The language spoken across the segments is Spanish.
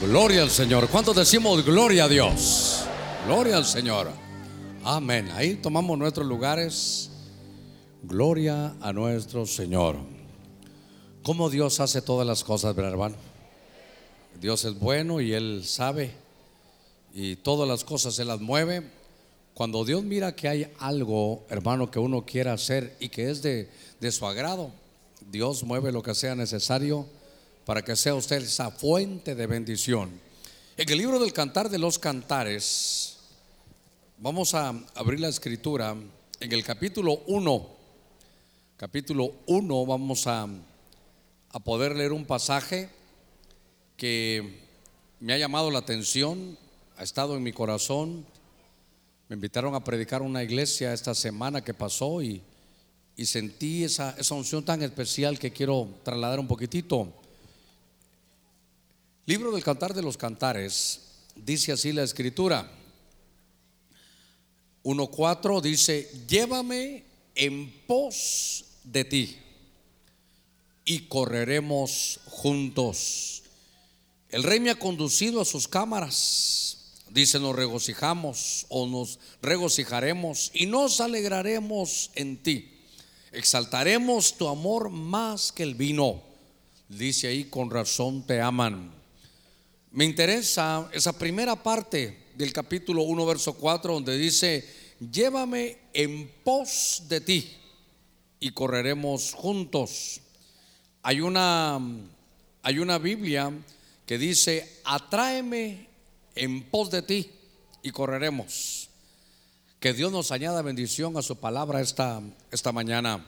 Gloria al Señor. ¿Cuántos decimos gloria a Dios? Gloria al Señor. Amén. Ahí tomamos nuestros lugares. Gloria a nuestro Señor. ¿Cómo Dios hace todas las cosas, hermano? Dios es bueno y Él sabe. Y todas las cosas se las mueve. Cuando Dios mira que hay algo, hermano, que uno quiera hacer y que es de, de su agrado, Dios mueve lo que sea necesario para que sea usted esa fuente de bendición. En el libro del Cantar de los Cantares, vamos a abrir la escritura en el capítulo 1. Capítulo 1 vamos a, a poder leer un pasaje que me ha llamado la atención, ha estado en mi corazón. Me invitaron a predicar una iglesia esta semana que pasó y, y sentí esa, esa unción tan especial que quiero trasladar un poquitito. Libro del Cantar de los Cantares, dice así la escritura. 1.4 dice, llévame en pos de ti y correremos juntos. El rey me ha conducido a sus cámaras. Dice, nos regocijamos o nos regocijaremos y nos alegraremos en ti. Exaltaremos tu amor más que el vino. Dice ahí, con razón te aman. Me interesa esa primera parte del capítulo 1, verso 4, donde dice, llévame en pos de ti y correremos juntos. Hay una, hay una Biblia que dice, atráeme en pos de ti y correremos. Que Dios nos añada bendición a su palabra esta, esta mañana.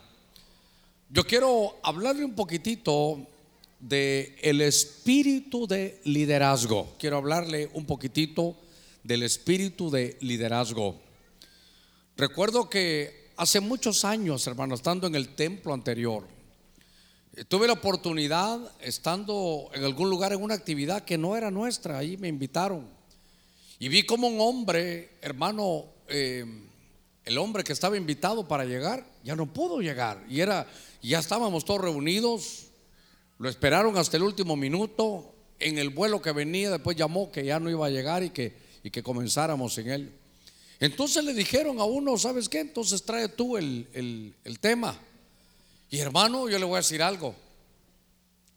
Yo quiero hablarle un poquitito de el espíritu de liderazgo. Quiero hablarle un poquitito del espíritu de liderazgo. Recuerdo que hace muchos años, hermano, estando en el templo anterior, eh, tuve la oportunidad, estando en algún lugar en una actividad que no era nuestra, ahí me invitaron. Y vi como un hombre, hermano, eh, el hombre que estaba invitado para llegar, ya no pudo llegar. Y era, ya estábamos todos reunidos, lo esperaron hasta el último minuto. En el vuelo que venía, después llamó que ya no iba a llegar y que, y que comenzáramos en él. Entonces le dijeron a uno, ¿sabes qué? Entonces trae tú el, el, el tema. Y hermano, yo le voy a decir algo.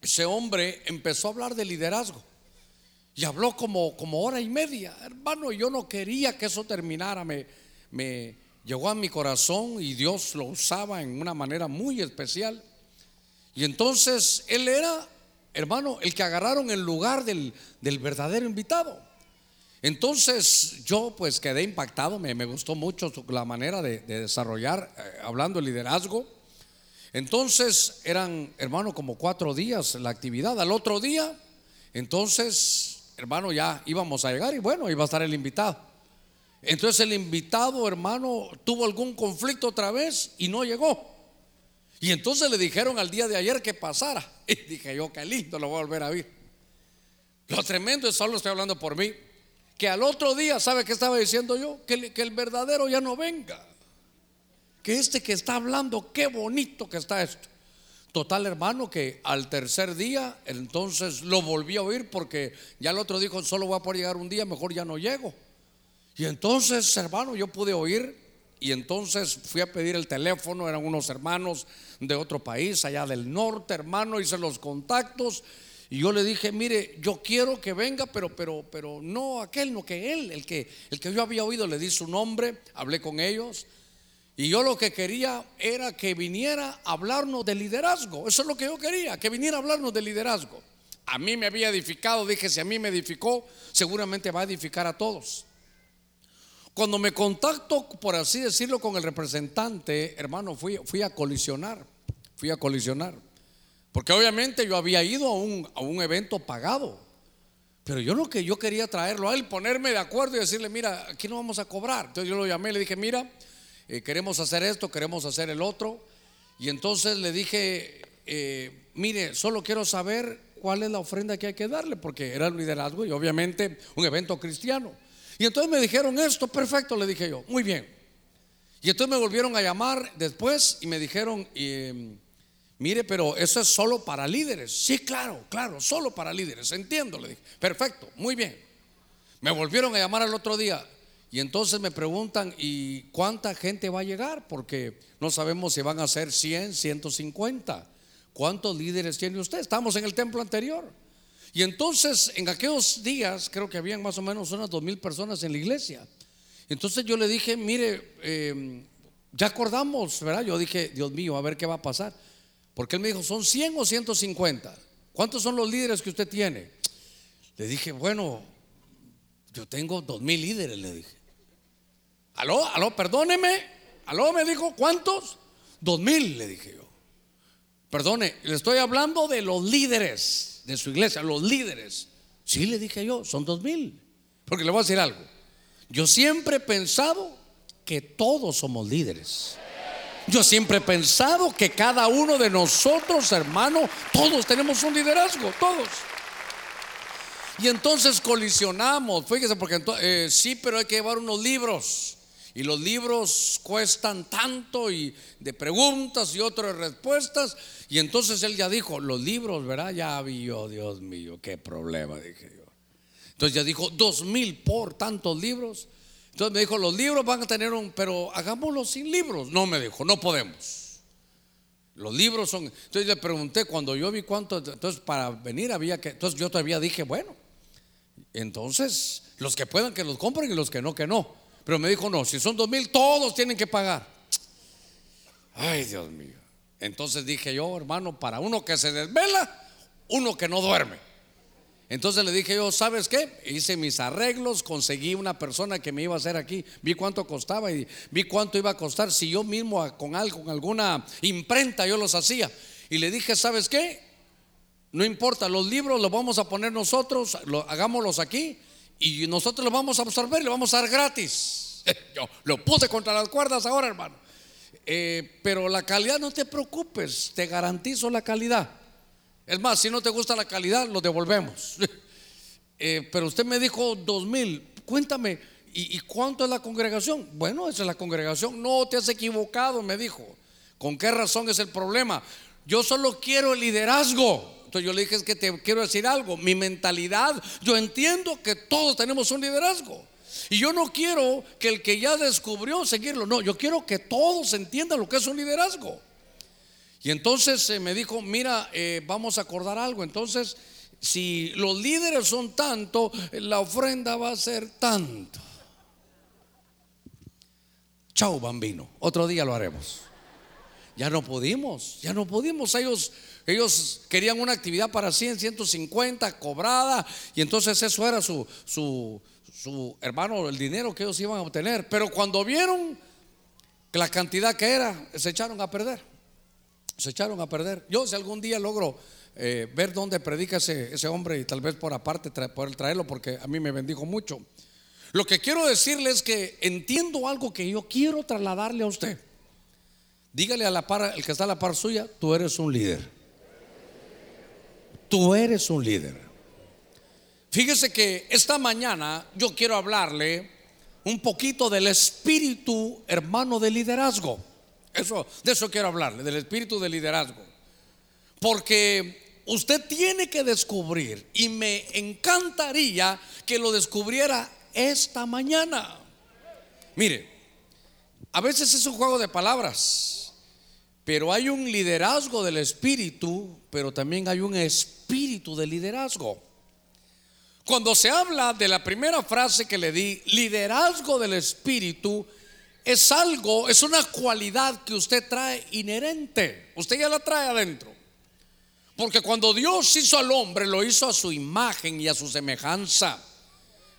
Ese hombre empezó a hablar de liderazgo. Y habló como, como hora y media. Hermano, yo no quería que eso terminara. Me, me llegó a mi corazón y Dios lo usaba en una manera muy especial. Y entonces él era, hermano, el que agarraron en lugar del, del verdadero invitado. Entonces yo pues quedé impactado, me, gustó mucho la manera de, de desarrollar, eh, hablando de liderazgo. Entonces eran, hermano, como cuatro días la actividad. Al otro día, entonces, hermano, ya íbamos a llegar y bueno, iba a estar el invitado. Entonces el invitado, hermano, tuvo algún conflicto otra vez y no llegó. Y entonces le dijeron al día de ayer que pasara. Y dije yo, qué lindo, lo voy a volver a ver. Lo tremendo es, solo estoy hablando por mí, que al otro día, ¿sabe qué estaba diciendo yo? Que, que el verdadero ya no venga. Que este que está hablando, qué bonito que está esto. Total, hermano, que al tercer día, entonces lo volví a oír porque ya el otro dijo, solo voy a poder llegar un día, mejor ya no llego. Y entonces, hermano, yo pude oír y entonces fui a pedir el teléfono, eran unos hermanos de otro país, allá del norte, hermano, hice los contactos. Y yo le dije, mire, yo quiero que venga, pero, pero, pero no aquel, no que él, el que, el que yo había oído, le di su nombre, hablé con ellos. Y yo lo que quería era que viniera a hablarnos de liderazgo. Eso es lo que yo quería, que viniera a hablarnos de liderazgo. A mí me había edificado, dije, si a mí me edificó, seguramente va a edificar a todos. Cuando me contacto, por así decirlo, con el representante, hermano, fui, fui a colisionar, fui a colisionar. Porque obviamente yo había ido a un, a un evento pagado. Pero yo lo que yo quería traerlo a él, ponerme de acuerdo y decirle, mira, aquí no vamos a cobrar. Entonces yo lo llamé le dije, mira, eh, queremos hacer esto, queremos hacer el otro. Y entonces le dije, eh, mire, solo quiero saber cuál es la ofrenda que hay que darle, porque era el liderazgo y obviamente un evento cristiano. Y entonces me dijeron esto, perfecto, le dije yo, muy bien. Y entonces me volvieron a llamar después y me dijeron, eh, Mire, pero eso es solo para líderes. Sí, claro, claro, solo para líderes. Entiendo, le dije. Perfecto, muy bien. Me volvieron a llamar al otro día y entonces me preguntan, ¿y cuánta gente va a llegar? Porque no sabemos si van a ser 100, 150. ¿Cuántos líderes tiene usted? Estamos en el templo anterior. Y entonces en aquellos días creo que habían más o menos unas dos mil personas en la iglesia. Entonces yo le dije, mire, em, ya acordamos, ¿verdad? Yo dije, Dios mío, a ver qué va a pasar. Porque él me dijo, ¿son 100 o 150? ¿Cuántos son los líderes que usted tiene? Le dije, bueno, yo tengo dos mil líderes, le dije. Aló, aló, perdóneme. Aló, me dijo, ¿cuántos? Dos mil, le dije yo. Perdone, le estoy hablando de los líderes de su iglesia, los líderes. Sí, le dije yo, son dos mil. Porque le voy a decir algo. Yo siempre he pensado que todos somos líderes. Yo siempre he pensado que cada uno de nosotros, hermano, todos tenemos un liderazgo, todos. Y entonces colisionamos, fíjese, porque eh, sí, pero hay que llevar unos libros. Y los libros cuestan tanto y de preguntas y otras respuestas. Y entonces él ya dijo, los libros, ¿verdad? Ya vi yo, Dios mío, qué problema, dije yo. Entonces ya dijo, dos mil por tantos libros. Entonces me dijo, los libros van a tener un, pero hagámoslo sin libros. No me dijo, no podemos. Los libros son, entonces le pregunté, cuando yo vi cuánto, entonces para venir había que, entonces yo todavía dije, bueno, entonces los que puedan que los compren y los que no, que no. Pero me dijo, no, si son dos mil, todos tienen que pagar. Ay, Dios mío. Entonces dije yo, hermano, para uno que se desvela, uno que no duerme. Entonces le dije yo, ¿sabes qué? Hice mis arreglos, conseguí una persona que me iba a hacer aquí, vi cuánto costaba y vi cuánto iba a costar si yo mismo con algo, con alguna imprenta yo los hacía. Y le dije, ¿sabes qué? No importa, los libros los vamos a poner nosotros, hagámoslos aquí y nosotros lo vamos a absorber y lo vamos a dar gratis. Yo lo puse contra las cuerdas ahora, hermano. Eh, pero la calidad, no te preocupes, te garantizo la calidad. Es más, si no te gusta la calidad, lo devolvemos. Eh, pero usted me dijo dos mil, cuéntame, ¿y, ¿y, cuánto es la congregación? Bueno, esa es la congregación. No te has equivocado, me dijo. ¿Con qué razón es el problema? Yo solo quiero el liderazgo yo le dije, es que te quiero decir algo, mi mentalidad, yo entiendo que todos tenemos un liderazgo. Y yo no quiero que el que ya descubrió seguirlo, no, yo quiero que todos entiendan lo que es un liderazgo. Y entonces eh, me dijo, mira, eh, vamos a acordar algo. Entonces, si los líderes son tanto, la ofrenda va a ser tanto. Chao, bambino. Otro día lo haremos. Ya no pudimos, ya no pudimos. Ellos ellos querían una actividad para 100, 150 cobrada y entonces eso era su, su, su hermano, el dinero que ellos iban a obtener. Pero cuando vieron la cantidad que era, se echaron a perder. Se echaron a perder. Yo si algún día logro eh, ver dónde predica ese, ese, hombre y tal vez por aparte poder traerlo porque a mí me bendijo mucho. Lo que quiero decirle es que entiendo algo que yo quiero trasladarle a usted. Dígale a la par, el que está a la par suya, tú eres un líder. Tú eres un líder. Fíjese que esta mañana yo quiero hablarle un poquito del espíritu hermano de liderazgo. Eso, de eso quiero hablarle, del espíritu de liderazgo. Porque usted tiene que descubrir, y me encantaría que lo descubriera esta mañana. Mire, a veces es un juego de palabras, pero hay un liderazgo del espíritu, pero también hay un espíritu de liderazgo. Cuando se habla de la primera frase que le di, liderazgo del espíritu, es algo, es una cualidad que usted trae inherente. Usted ya la trae adentro. Porque cuando Dios hizo al hombre, lo hizo a su imagen y a su semejanza.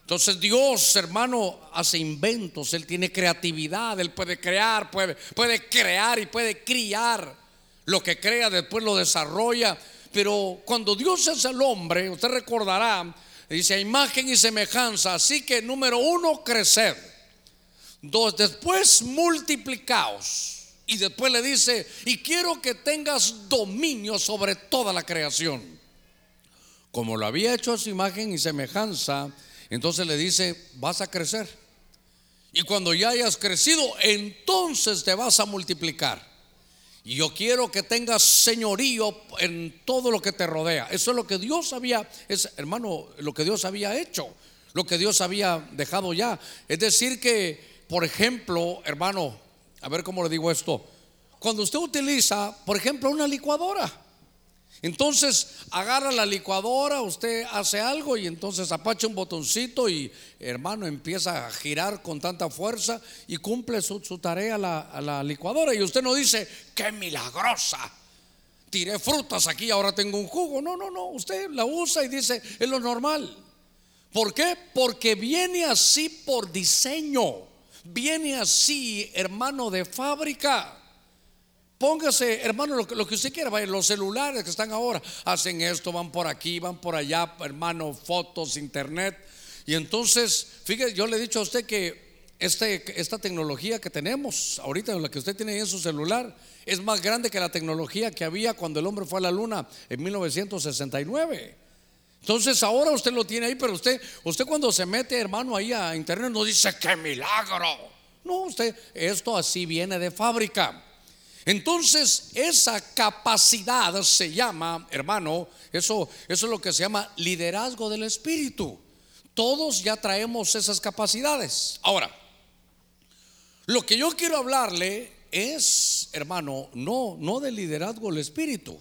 Entonces Dios, hermano, hace inventos, Él tiene creatividad, Él puede crear, puede, puede crear y puede criar. Lo que crea después lo desarrolla pero cuando Dios es el hombre, usted recordará, dice imagen y semejanza. Así que número uno, crecer. Dos, después multiplicaos. Y después le dice, y quiero que tengas dominio sobre toda la creación. Como lo había hecho a su imagen y semejanza, entonces le dice, vas a crecer. Y cuando ya hayas crecido, entonces te vas a multiplicar. Y yo quiero que tengas señorío en todo lo que te rodea. Eso es lo que Dios había, es, hermano, lo que Dios había hecho, lo que Dios había dejado ya. Es decir que, por ejemplo, hermano, a ver cómo le digo esto. Cuando usted utiliza, por ejemplo, una licuadora, entonces agarra la licuadora, usted hace algo y entonces apacha un botoncito y hermano empieza a girar con tanta fuerza y cumple su, tarea la, a la licuadora. Y usted no dice, qué milagrosa, tiré frutas aquí, ahora tengo un jugo. No, no, no, usted la usa y dice, es lo normal. ¿Por qué? Porque viene así por diseño, viene así, hermano, de fábrica. Póngase, hermano, lo, que usted quiera. Los celulares que están ahora hacen esto, van por aquí, van por allá, hermano, fotos, internet. Y entonces, fíjese, yo le he dicho a usted que este, esta tecnología que tenemos, ahorita la que usted tiene en su celular, es más grande que la tecnología que había cuando el hombre fue a la luna en 1969. Entonces ahora usted lo tiene ahí, pero usted, usted cuando se mete, hermano, ahí a internet no dice qué milagro. No, usted, esto así viene de fábrica. Entonces, esa capacidad se llama, hermano, eso, es lo que se llama liderazgo del Espíritu. Todos ya traemos esas capacidades. Ahora, lo que yo quiero hablarle es, hermano, no, no del liderazgo del Espíritu,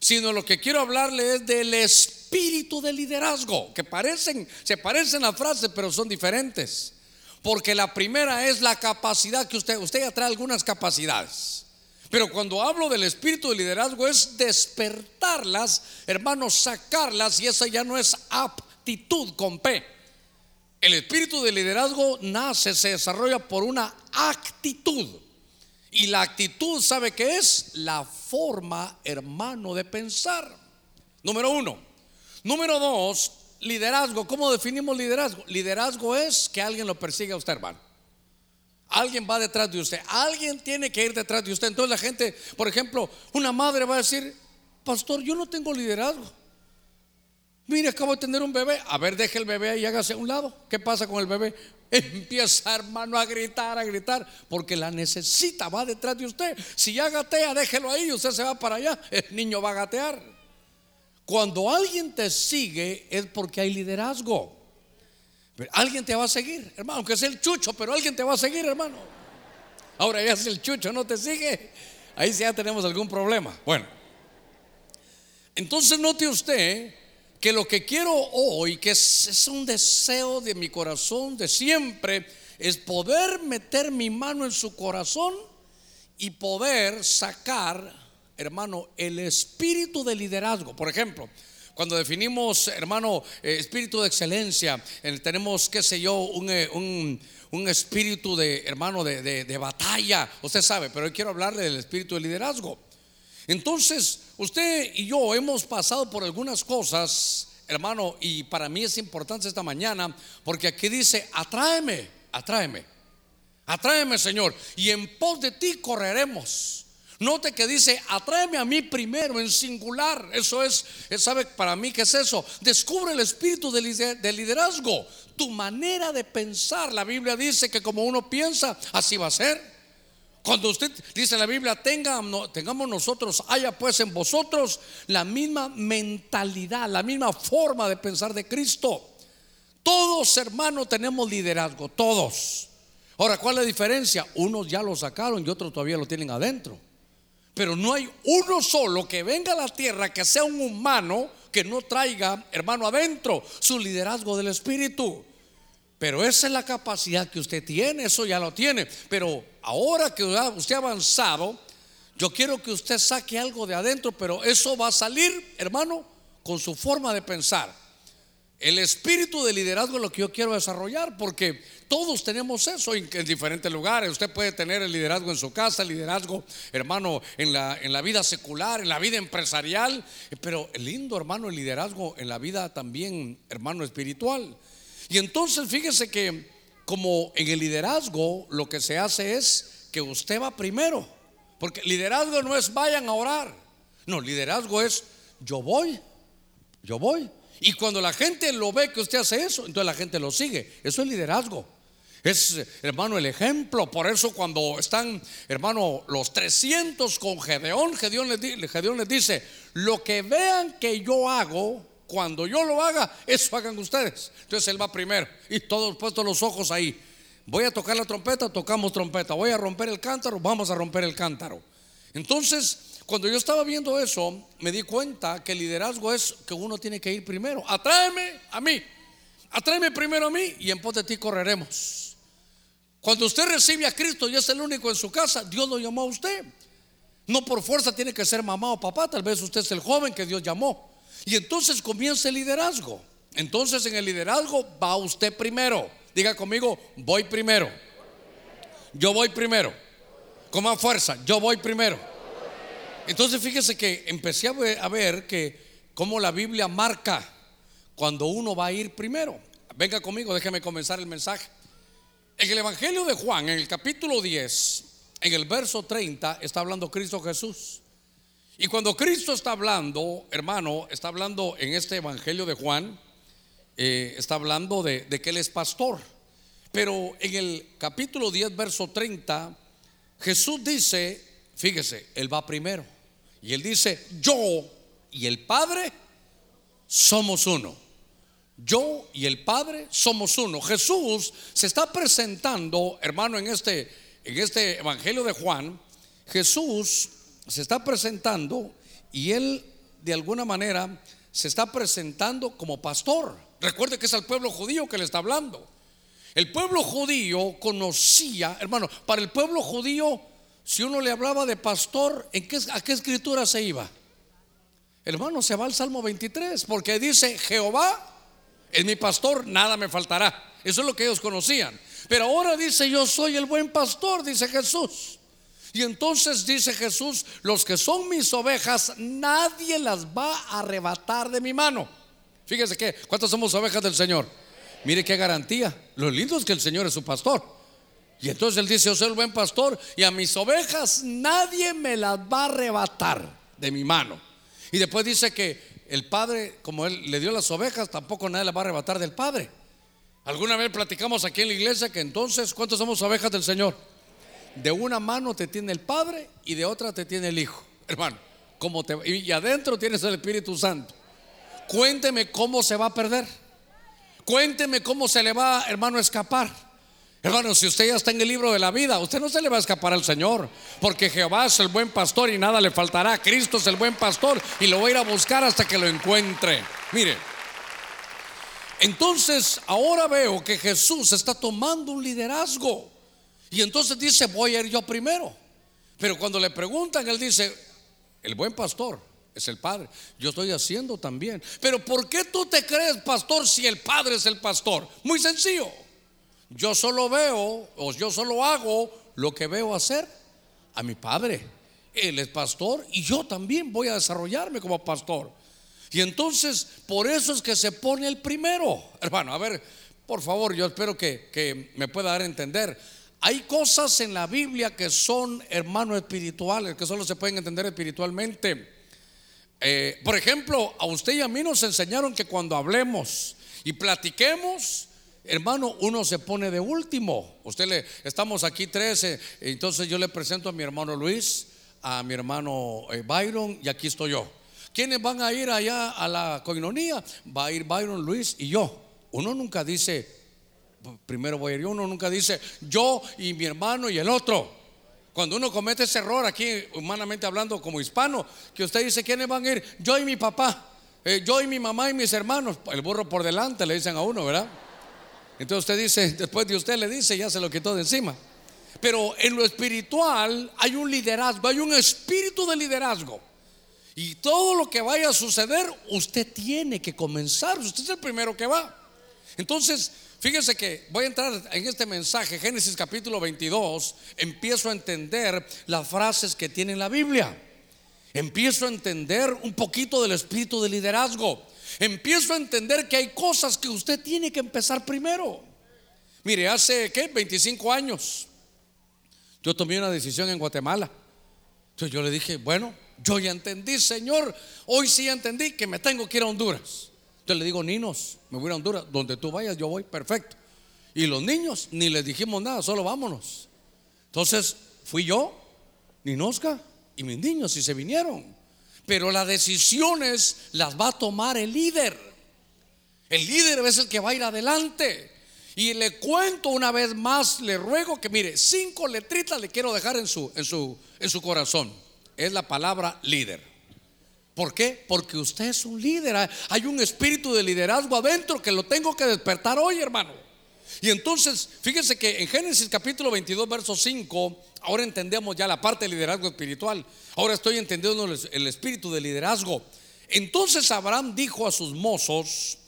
sino lo que quiero hablarle es del espíritu de liderazgo, que parecen, se parecen a frases, pero son diferentes. Porque la primera es la capacidad que usted, usted ya trae algunas capacidades. Pero cuando hablo del espíritu de liderazgo es despertarlas, hermanos, sacarlas y esa ya no es aptitud con P. El espíritu de liderazgo nace, se desarrolla por una actitud. Y la actitud, ¿sabe qué es? La forma, hermano, de pensar. Número uno. Número dos, liderazgo. ¿Cómo definimos liderazgo? Liderazgo es que alguien lo persiga a usted, hermano. Alguien va detrás de usted. Alguien tiene que ir detrás de usted. Entonces la gente, por ejemplo, una madre va a decir, pastor, yo no tengo liderazgo. Mire, acabo de tener un bebé. A ver, deje el bebé y hágase a un lado. ¿Qué pasa con el bebé? Empieza, hermano, a gritar, a gritar, porque la necesita, va detrás de usted. Si ya gatea, déjelo ahí, usted se va para allá, el niño va a gatear. Cuando alguien te sigue es porque hay liderazgo alguien te va a seguir, hermano, aunque sea el chucho, pero alguien te va a seguir, hermano. Ahora ya si el chucho no te sigue, ahí ya tenemos algún problema. Bueno, entonces note usted que lo que quiero hoy, que es un deseo de mi corazón de siempre, es poder meter mi mano en su corazón y poder sacar, hermano, el espíritu de liderazgo. Por ejemplo, cuando definimos, hermano, eh, espíritu de excelencia, tenemos, qué sé yo, un, eh, espíritu de, hermano, de, batalla. Usted sabe, pero hoy quiero hablarle del espíritu de liderazgo. Entonces, usted y yo hemos pasado por algunas cosas, hermano, y para mí es importante esta mañana, porque aquí dice, atráeme, atráeme, atráeme, Señor, y en pos de ti correremos. Note que dice, atráeme a mí primero en singular. Eso es, ¿sabe para mí qué es eso? Descubre el espíritu de liderazgo, tu manera de pensar. La Biblia dice que como uno piensa, así va a ser. Cuando usted dice la Biblia, tenga, tengamos nosotros, haya pues en vosotros la misma mentalidad, la misma forma de pensar de Cristo. Todos, hermanos, tenemos liderazgo, todos. Ahora, ¿cuál es la diferencia? Unos ya lo sacaron y otros todavía lo tienen adentro. Pero no hay uno solo que venga a la tierra que sea un humano que no traiga, hermano, adentro su liderazgo del Espíritu. Pero esa es la capacidad que usted tiene, eso ya lo tiene. Pero ahora que usted ha avanzado, yo quiero que usted saque algo de adentro, pero eso va a salir, hermano, con su forma de pensar. El espíritu de liderazgo es lo que yo quiero desarrollar, porque todos tenemos eso en, diferentes lugares. Usted puede tener el liderazgo en su casa, el liderazgo, hermano, en la, en la vida secular, en la vida empresarial, pero lindo, hermano, el liderazgo en la vida también, hermano, espiritual. Y entonces fíjese que como en el liderazgo lo que se hace es que usted va primero, porque liderazgo no es vayan a orar, no, liderazgo es yo voy, yo voy. Y cuando la gente lo ve que usted hace eso, entonces la gente lo sigue. Eso es liderazgo. Es, hermano, el ejemplo. Por eso cuando están, hermano, los 300 con Gedeón, Gedeón les, Gedeón les dice, lo que vean que yo hago, cuando yo lo haga, eso hagan ustedes. Entonces él va primero y todos puestos los ojos ahí. Voy a tocar la trompeta, tocamos trompeta. Voy a romper el cántaro, vamos a romper el cántaro. Entonces, cuando yo estaba viendo eso, me di cuenta que el liderazgo es que uno tiene que ir primero. Atráeme a mí. Atráeme primero a mí y en pos de ti correremos. Cuando usted recibe a Cristo y es el único en su casa, Dios lo llamó a usted. No por fuerza tiene que ser mamá o papá, tal vez usted es el joven que Dios llamó. Y entonces comienza el liderazgo. Entonces en el liderazgo va usted primero. Diga conmigo, voy primero. Yo voy primero. Con más fuerza, yo voy primero. Entonces fíjese que empecé a ver, que como la Biblia marca cuando uno va a ir primero. Venga conmigo, déjeme comenzar el mensaje. En el Evangelio de Juan, en el capítulo 10, en el verso 30, está hablando Cristo Jesús. Y cuando Cristo está hablando, hermano, está hablando en este Evangelio de Juan, eh, está hablando de, de, que Él es pastor. Pero en el capítulo 10, verso 30, Jesús dice, fíjese, Él va primero. Y Él dice, yo y el Padre somos uno. Yo y el Padre somos uno. Jesús se está presentando, hermano, en este, en este Evangelio de Juan. Jesús se está presentando y él de alguna manera se está presentando como pastor. Recuerde que es al pueblo judío que le está hablando. El pueblo judío conocía, hermano, para el pueblo judío, si uno le hablaba de pastor, ¿en qué, ¿a qué escritura se iba? Hermano, se va al Salmo 23, porque dice Jehová es mi pastor, nada me faltará. Eso es lo que ellos conocían. Pero ahora dice, yo soy el buen pastor, dice Jesús. Y entonces dice Jesús, los que son mis ovejas, nadie las va a arrebatar de mi mano. Fíjese que, ¿cuántas somos ovejas del Señor? Mire qué garantía. Lo lindo es que el Señor es su pastor. Y entonces él dice, yo soy el buen pastor y a mis ovejas nadie me las va a arrebatar de mi mano. Y después dice que el padre, como él le dio las ovejas, tampoco nadie la va a arrebatar del padre. Alguna vez platicamos aquí en la iglesia que entonces, ¿cuántos somos ovejas del Señor? De una mano te tiene el Padre y de otra te tiene el Hijo, hermano. Y adentro tienes el Espíritu Santo. Cuénteme cómo se va a perder. Cuénteme cómo se le va, hermano, a escapar. Hermano, si usted ya está en el libro de la vida, usted no se le va a escapar al Señor, porque Jehová es el buen pastor y nada le faltará. Cristo es el buen pastor y lo voy a ir a buscar hasta que lo encuentre. Mire, entonces ahora veo que Jesús está tomando un liderazgo y entonces dice, voy a ir yo primero. Pero cuando le preguntan, él dice, el buen pastor es el Padre. Yo estoy haciendo también. Pero ¿por qué tú te crees pastor si el Padre es el pastor? Muy sencillo. Yo solo veo o yo solo hago lo que veo hacer a mi padre. Él es pastor y yo también voy a desarrollarme como pastor. Y entonces, por eso es que se pone el primero. Hermano, a ver, por favor, yo espero que, me pueda dar a entender. Hay cosas en la Biblia que son, hermanos, espirituales, que solo se pueden entender espiritualmente. Eh, por ejemplo, a usted y a mí nos enseñaron que cuando hablemos y platiquemos, Hermano, uno se pone de último. Usted le, estamos aquí 13, entonces yo le presento a mi hermano Luis, a mi hermano eh, Byron y aquí estoy yo. ¿Quiénes van a ir allá a la coinonía? Va a ir Byron, Luis y yo. Uno nunca dice, primero voy a ir yo, uno nunca dice yo y mi hermano y el otro. Cuando uno comete ese error aquí, humanamente hablando como hispano, que usted dice, ¿quiénes van a ir? Yo y mi papá, eh, yo y mi mamá y mis hermanos. El burro por delante le dicen a uno, ¿verdad? Entonces usted dice, después de usted le dice, ya se lo quitó de encima. Pero en lo espiritual hay un liderazgo, hay un espíritu de liderazgo. Y todo lo que vaya a suceder, usted tiene que comenzar. Usted es el primero que va. Entonces, fíjese que voy a entrar en este mensaje, Génesis capítulo 22. Empiezo a entender las frases que tiene la Biblia. Empiezo a entender un poquito del espíritu de liderazgo empiezo a entender que hay cosas que usted tiene que empezar primero. Mire, hace ¿qué? 25 años yo tomé una decisión en Guatemala. Entonces yo le dije, bueno, yo ya entendí, Señor, hoy sí entendí que me tengo que ir a Honduras. Entonces le digo, Ninos, me voy a Honduras, donde tú vayas yo voy, perfecto. Y los niños, ni les dijimos nada, solo vámonos. Entonces fui yo, Ninosca y mis niños y se vinieron. Pero las decisiones las va a tomar el líder. El líder es el que va a ir adelante. Y le cuento una vez más, le ruego que mire, cinco letritas le quiero dejar en su, en su, en su corazón. Es la palabra líder. ¿Por qué? Porque usted es un líder. Hay un espíritu de liderazgo adentro que lo tengo que despertar hoy, hermano. Y entonces, fíjese que en Génesis capítulo 22, verso 5, ahora entendemos ya la parte del liderazgo espiritual. Ahora estoy entendiendo el espíritu de liderazgo. Entonces Abraham dijo a sus mozos,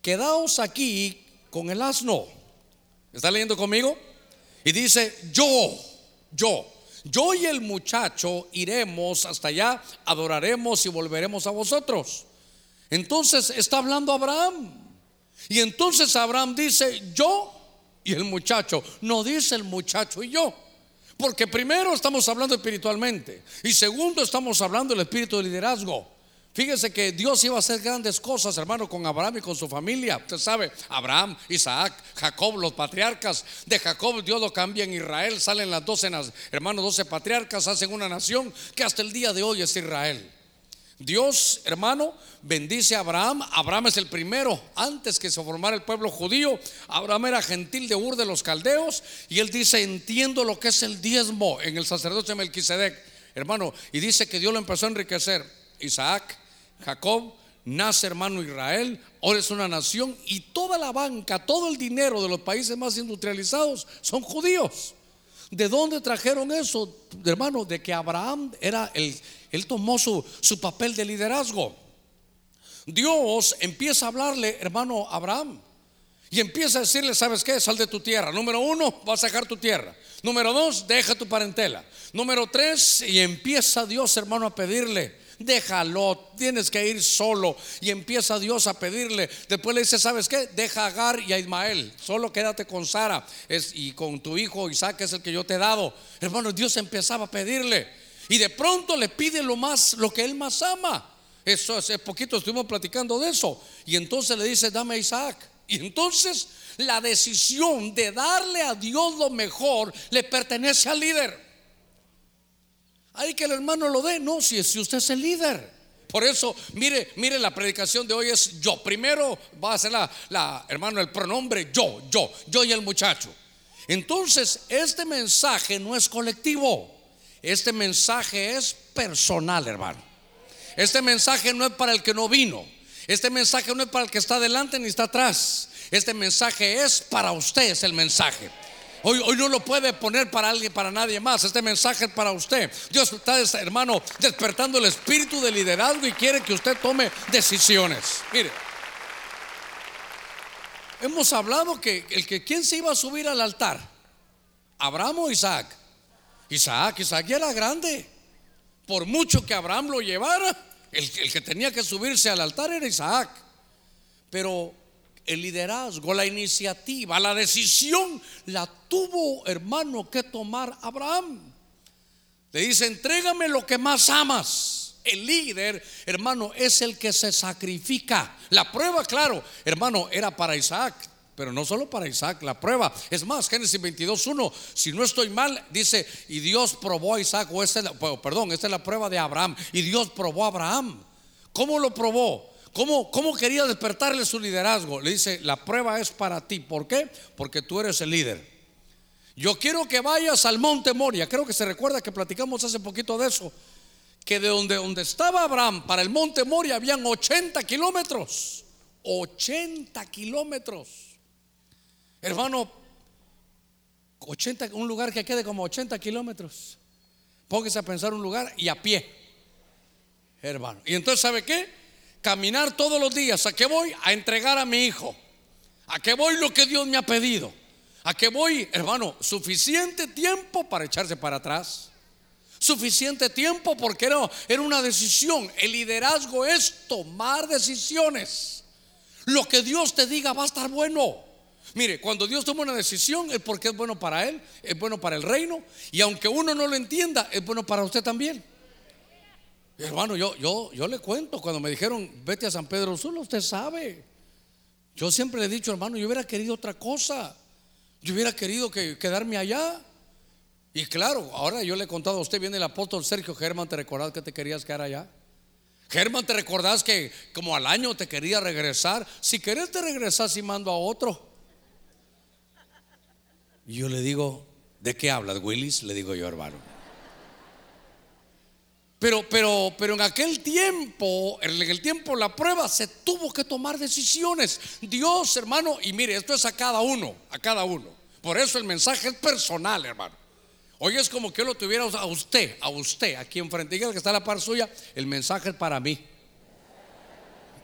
quedaos aquí con el asno. ¿Está leyendo conmigo? Y dice, yo, yo, yo y el muchacho iremos hasta allá, adoraremos y volveremos a vosotros. Entonces está hablando Abraham. Y entonces Abraham dice, yo y el muchacho. No dice el muchacho y yo. Porque primero estamos hablando espiritualmente. Y segundo estamos hablando del espíritu de liderazgo. Fíjese que Dios iba a hacer grandes cosas, hermano, con Abraham y con su familia. Usted sabe, Abraham, Isaac, Jacob, los patriarcas. De Jacob Dios lo cambia en Israel. Salen las doce, hermanos, doce patriarcas, hacen una nación que hasta el día de hoy es Israel. Dios, hermano, bendice a Abraham. Abraham es el primero antes que se formara el pueblo judío. Abraham era gentil de Ur de los caldeos. Y él dice: Entiendo lo que es el diezmo en el sacerdote Melquisedec, hermano. Y dice que Dios lo empezó a enriquecer. Isaac, Jacob, nace hermano Israel, ahora es una nación y toda la banca, todo el dinero de los países más industrializados son judíos. ¿De dónde trajeron eso, hermano? De que Abraham era el, él tomó su, su papel de liderazgo. Dios empieza a hablarle, hermano Abraham, y empieza a decirle, ¿sabes qué? Sal de tu tierra. Número uno, vas a sacar tu tierra. Número dos, deja tu parentela. Número tres, y empieza Dios, hermano, a pedirle, déjalo, tienes que ir solo. Y empieza Dios a pedirle. Después le dice, ¿sabes qué? Deja a Agar y a Ismael, solo quédate con Sara y con tu hijo Isaac, es el que yo te he dado. Hermano, Dios empezaba a pedirle. Y de pronto le pide lo más, lo que él más ama. Eso hace poquito estuvimos platicando de eso. Y entonces le dice, dame a Isaac. Y entonces la decisión de darle a Dios lo mejor le pertenece al líder. Hay que el hermano lo dé. No, si, usted es el líder. Por eso, mire, mire, la predicación de hoy es yo. Primero va a ser la, la, hermano, el pronombre yo, yo, yo y el muchacho. Entonces, este mensaje no es colectivo. Este mensaje es personal, hermano. Este mensaje no es para el que no vino. Este mensaje no es para el que está adelante ni está atrás. Este mensaje es para usted, es el mensaje. Hoy, no lo puede poner para alguien, para nadie más. Este mensaje es para usted. Dios está, hermano, despertando el espíritu de liderazgo y quiere que usted tome decisiones. Mire, hemos hablado que el que quién se iba a subir al altar, Abraham o Isaac. Isaac, Isaac ya era grande. Por mucho que Abraham lo llevara, el que tenía que subirse al altar era Isaac. Pero el liderazgo, la iniciativa, la decisión la tuvo, hermano, que tomar Abraham. Le dice, entrégame lo que más amas. El líder, hermano, es el que se sacrifica. La prueba, claro, hermano, era para Isaac, pero no solo para Isaac, la prueba. Es más, Génesis 22.1, si no estoy mal, dice, y Dios probó a Isaac, o esta perdón, esta es la prueba de Abraham, y Dios probó a Abraham. ¿Cómo lo probó? ¿Cómo, ¿Cómo quería despertarle su liderazgo? Le dice, la prueba es para ti. ¿Por qué? Porque tú eres el líder. Yo quiero que vayas al monte Moria. Creo que se recuerda que platicamos hace poquito de eso. Que de donde, donde estaba Abraham para el monte Moria habían 80 kilómetros. 80 kilómetros. Hermano, 80, un lugar que quede como 80 kilómetros. Póngase a pensar un lugar y a pie. Hermano. Y entonces, ¿sabe qué? Caminar todos los días. ¿A qué voy? A entregar a mi hijo. ¿A qué voy lo que Dios me ha pedido? ¿A qué voy, hermano? Suficiente tiempo para echarse para atrás. Suficiente tiempo porque era, era una decisión. El liderazgo es tomar decisiones. Lo que Dios te diga va a estar bueno. Mire, cuando Dios toma una decisión es porque es bueno para Él, es bueno para el reino. Y aunque uno no lo entienda, es bueno para usted también. Hermano, yo, yo, yo le cuento, cuando me dijeron, vete a San Pedro Sula, usted sabe. Yo siempre le he dicho, hermano, yo hubiera querido otra cosa. Yo hubiera querido que, quedarme allá. Y claro, ahora yo le he contado a usted, viene el apóstol Sergio Germán, ¿te recordás que te querías quedar allá? Germán, ¿te recordás que como al año te quería regresar? Si querés te regresas y mando a otro. Y yo le digo, ¿de qué hablas, Willis? Le digo yo, hermano. Pero, pero, pero en aquel tiempo, en el tiempo la prueba se tuvo que tomar decisiones. Dios, hermano, y mire, esto es a cada uno, a cada uno. Por eso el mensaje es personal, hermano. Hoy es como que yo lo tuviera a usted, a usted, aquí enfrente. Que está a la par suya, el mensaje es para mí.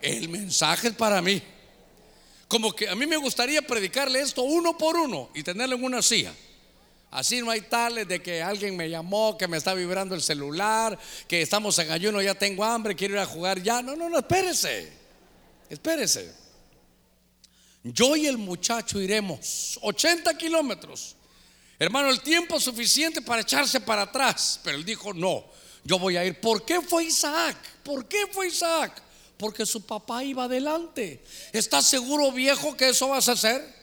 El mensaje es para mí. Como que a mí me gustaría predicarle esto uno por uno y tenerlo en una silla. Así no hay tales de que alguien me llamó, que me está vibrando el celular, que estamos en ayuno, ya tengo hambre, quiero ir a jugar ya. No, no, no, espérese. Espérese. Yo y el muchacho iremos 80 kilómetros. Hermano, el tiempo suficiente para echarse para atrás. Pero él dijo, no, yo voy a ir. ¿Por qué fue Isaac? ¿Por qué fue Isaac? Porque su papá iba adelante. ¿Estás seguro, viejo, que eso vas a hacer?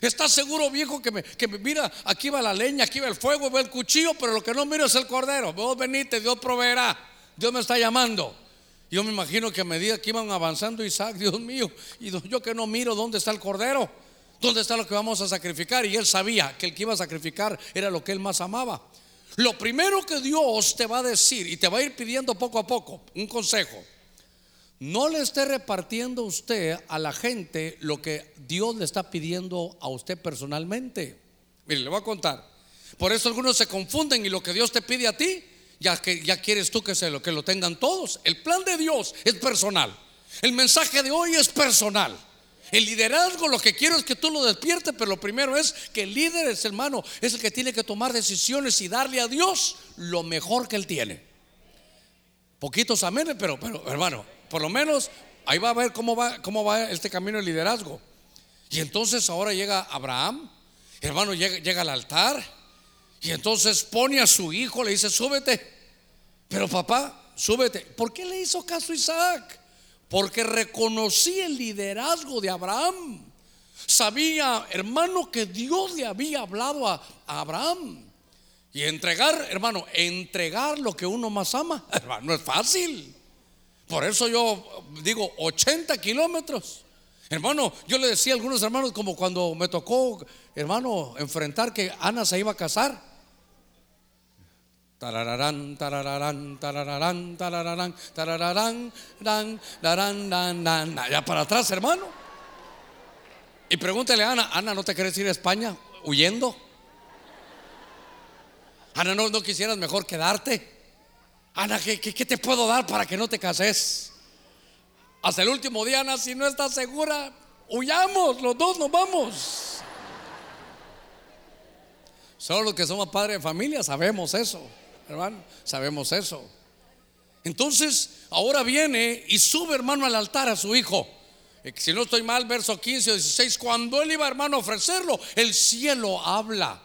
¿Estás seguro, viejo, que me, que mira, aquí va la leña, aquí va el fuego, va el cuchillo, pero lo que no miro es el cordero? Vos venite, Dios proveerá. Dios me está llamando. Yo me imagino que a medida que iban avanzando Isaac, Dios mío, y yo que no miro dónde está el cordero, dónde está lo que vamos a sacrificar. Y él sabía que el que iba a sacrificar era lo que él más amaba. Lo primero que Dios te va a decir y te va a ir pidiendo poco a poco, un consejo no le esté repartiendo usted a la gente lo que Dios le está pidiendo a usted personalmente. Mire, le voy a contar. Por eso algunos se confunden y lo que Dios te pide a ti, ya que ya quieres tú que se lo que lo tengan todos. El plan de Dios es personal. El mensaje de hoy es personal. El liderazgo lo que quiero es que tú lo despiertes, pero lo primero es que el líder es hermano, es el que tiene que tomar decisiones y darle a Dios lo mejor que él tiene. Poquitos amenes, pero pero hermano, por lo menos ahí va a ver cómo va, cómo va este camino de liderazgo. Y entonces ahora llega Abraham, hermano, llega, llega al altar y entonces pone a su hijo, le dice, súbete. Pero papá, súbete. ¿Por qué le hizo caso a Isaac? Porque reconocía el liderazgo de Abraham. Sabía, hermano, que Dios le había hablado a, a Abraham. Y entregar, hermano, entregar lo que uno más ama, hermano, no es fácil. Por eso yo digo 80 kilómetros. Hermano, yo le decía a algunos hermanos como cuando me tocó, hermano, enfrentar que Ana se iba a casar. Tarararán, tarararán, tarararán, tarararán, tarararán, dan, darán, dan, dan, ya para atrás, hermano. Y pregúntele a Ana, Ana, ¿no te quieres ir a España huyendo? Ana, ¿no, no quisieras mejor quedarte? Ana, ¿qué, te puedo dar para que no te cases? Hasta el último día, Ana, si no estás segura, huyamos, los dos nos vamos. Solo los que somos padres de familia sabemos eso, hermano, sabemos eso. Entonces, ahora viene y sube, hermano, al altar a su hijo. Eh, si no estoy mal, verso 15 o 16, cuando él iba, hermano, a ofrecerlo, el cielo habla.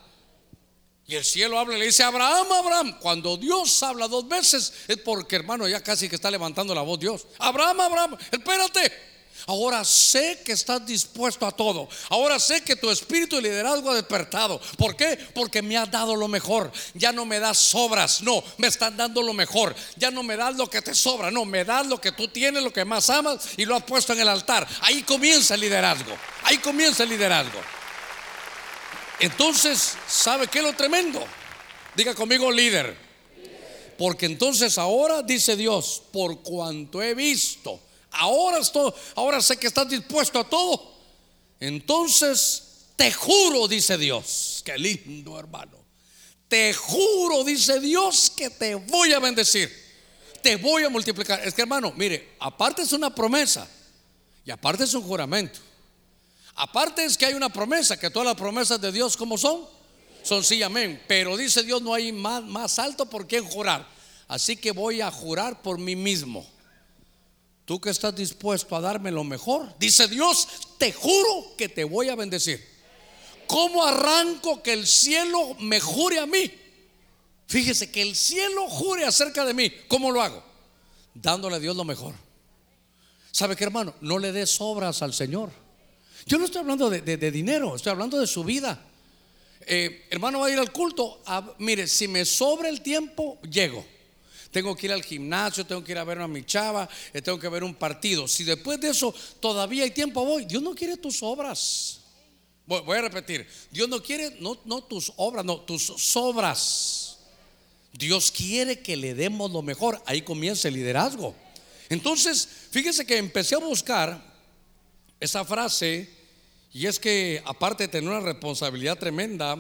Y el cielo habla y le dice, Abraham, Abraham. Cuando Dios habla dos veces es porque, hermano, ya casi que está levantando la voz Dios. Abraham, Abraham, espérate. Ahora sé que estás dispuesto a todo. Ahora sé que tu espíritu de liderazgo ha despertado. ¿Por qué? Porque me has dado lo mejor. Ya no me das sobras. No, me están dando lo mejor. Ya no me das lo que te sobra. No, me das lo que tú tienes, lo que más amas y lo has puesto en el altar. Ahí comienza el liderazgo. Ahí comienza el liderazgo. Entonces, ¿sabe qué es lo tremendo? Diga conmigo líder. Porque entonces ahora dice Dios, por cuanto he visto, ahora estoy, ahora sé que estás dispuesto a todo. Entonces te juro, dice Dios, qué lindo hermano. Te juro, dice Dios, que te voy a bendecir. Te voy a multiplicar. Es que hermano, mire, aparte es una promesa y aparte es un juramento. Aparte es que hay una promesa, que todas las promesas de Dios, como son? Son sí, amén. Pero dice Dios, no hay más, más alto por quien jurar. Así que voy a jurar por mí mismo. Tú que estás dispuesto a darme lo mejor, dice Dios, te juro que te voy a bendecir. ¿Cómo arranco que el cielo me jure a mí? Fíjese que el cielo jure acerca de mí. ¿Cómo lo hago? Dándole a Dios lo mejor. ¿Sabe qué, hermano? No le des obras al Señor. Yo no estoy hablando de, dinero, estoy hablando de su vida. eh, hermano, va a ir al culto. mire, si me sobra el tiempo, llego. Tengo que ir al gimnasio, tengo que ir a ver a mi chava, eh, tengo que ver un partido. Si después de eso todavía hay tiempo, voy. Dios no quiere tus obras. Voy, a repetir. Dios no quiere, no, no tus obras, no, tus sobras. Dios quiere que le demos lo mejor. Ahí comienza el liderazgo. Entonces, fíjese que empecé a buscar esa frase y es que aparte de tener una responsabilidad tremenda,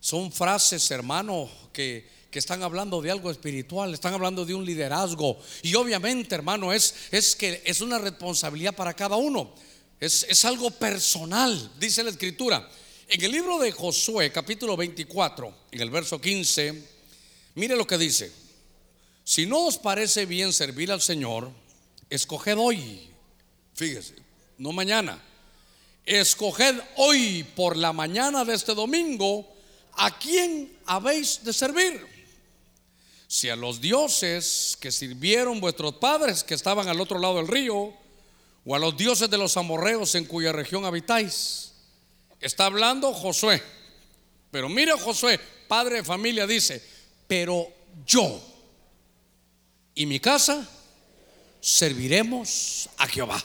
son frases, hermano, que, están hablando de algo espiritual, están hablando de un liderazgo. Y obviamente, hermano, es, es que es una responsabilidad para cada uno. Es, es algo personal, dice la escritura. En el libro de Josué, capítulo 24, en el verso 15, mire lo que dice. Si no os parece bien servir al Señor, escoged hoy. Fíjese, no mañana escoged hoy por la mañana de este domingo a quién habéis de servir. Si a los dioses que sirvieron vuestros padres que estaban al otro lado del río, o a los dioses de los amorreos en cuya región habitáis. Está hablando Josué. Pero mire Josué, padre de familia, dice, pero yo y mi casa serviremos a Jehová.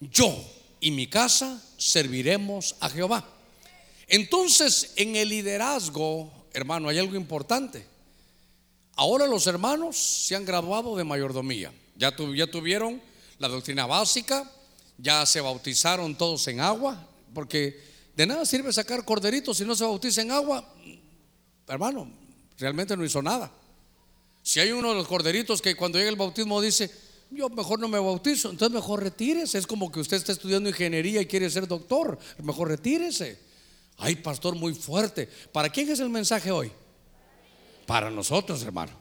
Yo y mi casa serviremos a Jehová. Entonces, en el liderazgo, hermano, hay algo importante. Ahora los hermanos se han graduado de mayordomía. Ya, ya tuvieron la doctrina básica, ya se bautizaron todos en agua, porque de nada sirve sacar corderitos si no se bautiza en agua. Hermano, realmente no hizo nada. Si hay uno de los corderitos que cuando llega el bautismo dice, yo mejor no me bautizo, entonces mejor retírese. Es como que usted está estudiando ingeniería y quiere ser doctor, mejor retírese. Ay, pastor, muy fuerte. ¿Para quién es el mensaje hoy? Para nosotros, hermano.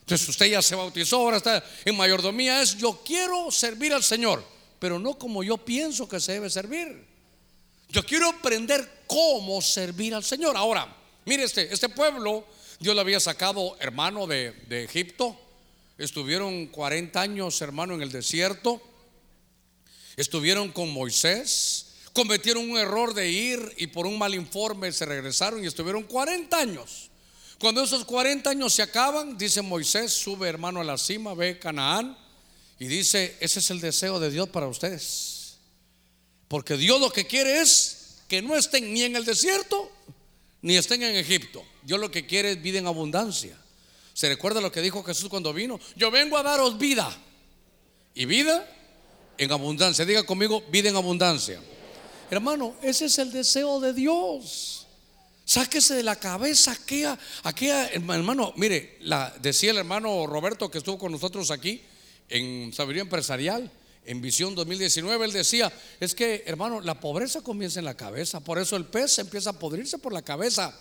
Entonces usted ya se bautizó, ahora está en mayordomía. Es yo quiero servir al Señor, pero no como yo pienso que se debe servir. Yo quiero aprender cómo servir al Señor. Ahora, mire este, este pueblo, Dios lo había sacado, hermano, de, de Egipto Estuvieron 40 años, hermano, en el desierto. Estuvieron con Moisés. Cometieron un error de ir y por un mal informe se regresaron y estuvieron 40 años. Cuando esos 40 años se acaban, dice Moisés, sube hermano a la cima, ve Canaán y dice, ese es el deseo de Dios para ustedes. Porque Dios lo que quiere es que no estén ni en el desierto ni estén en Egipto. Dios lo que quiere es vida en abundancia. ¿Se recuerda lo que dijo Jesús cuando vino? Yo vengo a daros vida. Y vida en abundancia. Diga conmigo, vida en abundancia. Hermano, ese es el deseo de Dios. Sáquese de la cabeza aquella, aquella hermano, mire, la, decía el hermano Roberto que estuvo con nosotros aquí en Sabiduría Empresarial, en Visión 2019, él decía, es que hermano, la pobreza comienza en la cabeza, por eso el pez empieza a podrirse por la cabeza.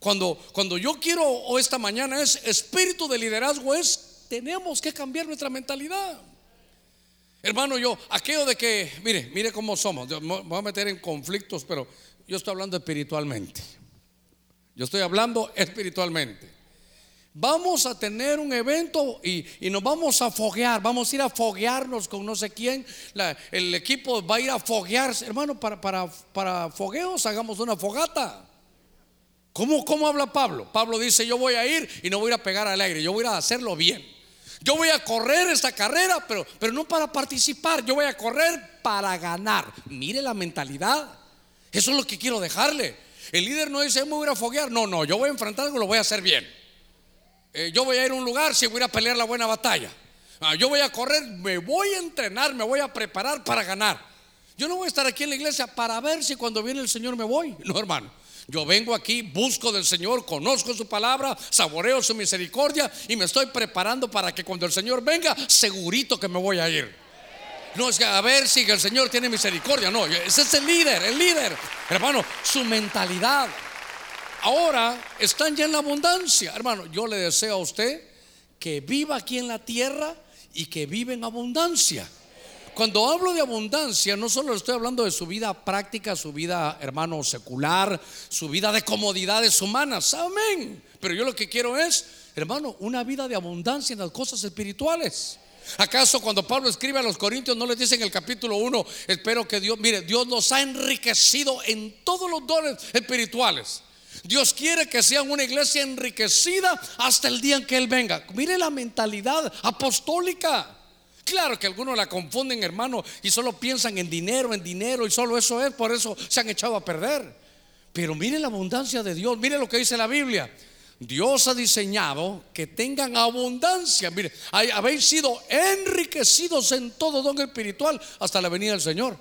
Cuando, cuando yo quiero o esta mañana es espíritu de liderazgo, es tenemos que cambiar nuestra mentalidad. Hermano, yo, aquello de que, mire, mire cómo somos, me voy a meter en conflictos, pero yo estoy hablando espiritualmente. Yo estoy hablando espiritualmente. Vamos a tener un evento y, nos vamos a foguear, vamos a ir a foguearnos con no sé quién. el equipo va a ir a foguearse. Hermano, para, para, para fogueos hagamos una fogata. ¿Cómo, ¿Cómo habla Pablo? Pablo dice, yo voy a ir y no voy a pegar al aire, yo voy a hacerlo bien. Yo voy a correr esta carrera, pero, pero no para participar, yo voy a correr para ganar. Mire la mentalidad. Eso es lo que quiero dejarle. El líder no dice, me voy a foguear. No, no, yo voy a enfrentar algo, lo voy a hacer bien. Eh, yo voy a ir a un lugar, si voy a pelear la buena batalla. Ah, yo voy a correr, me voy a entrenar, me voy a preparar para ganar. Yo no voy a estar aquí en la iglesia para ver si cuando viene el Señor me voy. No, hermano. Yo vengo aquí, busco del Señor, conozco su palabra, saboreo su misericordia y me estoy preparando para que cuando el Señor venga, segurito que me voy a ir. No es que a ver si el Señor tiene misericordia, no, ese es el líder, el líder. Hermano, su mentalidad. Ahora están ya en la abundancia. Hermano, yo le deseo a usted que viva aquí en la tierra y que viva en abundancia. Cuando hablo de abundancia, no solo estoy hablando de su vida práctica, su vida, hermano, secular, su vida de comodidades humanas. Amén. Pero yo lo que quiero es, hermano, una vida de abundancia en las cosas espirituales. ¿Acaso cuando Pablo escribe a los Corintios no les dice en el capítulo 1, espero que Dios, mire, Dios nos ha enriquecido en todos los dones espirituales? Dios quiere que sean una iglesia enriquecida hasta el día en que Él venga. Mire la mentalidad apostólica. Claro que algunos la confunden, hermano, y solo piensan en dinero, en dinero, y solo eso es, por eso se han echado a perder. Pero mire la abundancia de Dios, mire lo que dice la Biblia. Dios ha diseñado que tengan abundancia. Mire, habéis sido enriquecidos en todo don espiritual hasta la venida del Señor.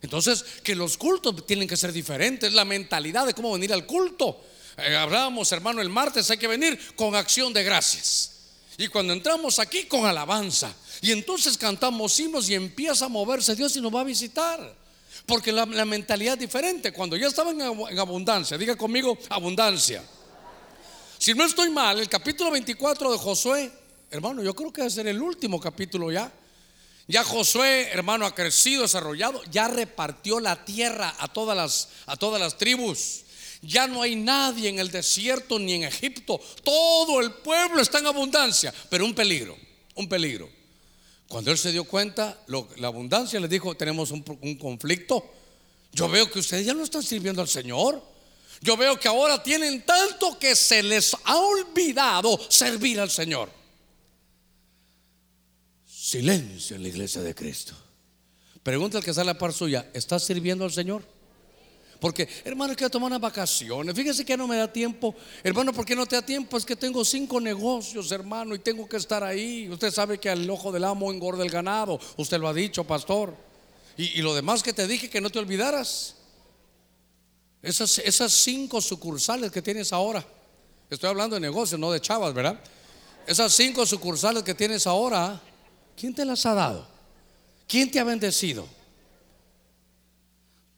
Entonces, que los cultos tienen que ser diferentes, la mentalidad de cómo venir al culto. Eh, hablábamos, hermano, el martes hay que venir con acción de gracias. Y cuando entramos aquí con alabanza, y entonces cantamos himnos y empieza a moverse Dios y nos va a visitar. Porque la, mentalidad es diferente. Cuando ya estaba en abundancia, diga conmigo abundancia. Si no estoy mal, el capítulo 24 de Josué, hermano, yo creo que va a ser el último capítulo ya. Ya Josué, hermano, ha crecido, desarrollado, ya repartió la tierra a todas las, a todas las tribus. Ya no hay nadie en el desierto ni en Egipto. Todo el pueblo está en abundancia, pero un peligro, un peligro. Cuando él se dio cuenta, la abundancia le dijo, tenemos un, conflicto. Yo veo que ustedes ya no están sirviendo al Señor. Yo veo que ahora tienen tanto que se les ha olvidado servir al Señor. Silencio en la iglesia de Cristo. Pregunta al que sale a par suya, ¿estás sirviendo al Señor? Porque, hermano, quiero tomar unas vacaciones. Fíjese que no me da tiempo. Hermano, ¿por qué no te da tiempo? Es que tengo cinco negocios, hermano, y tengo que estar ahí. Usted sabe que al ojo del amo engorda el ganado. Usted lo ha dicho, pastor. Y, lo demás que te dije, que no te olvidaras. Esas, esas cinco sucursales que tienes ahora, estoy hablando de negocios, no de chavas, ¿verdad? Esas cinco sucursales que tienes ahora, ¿quién te las ha dado? ¿Quién te ha bendecido?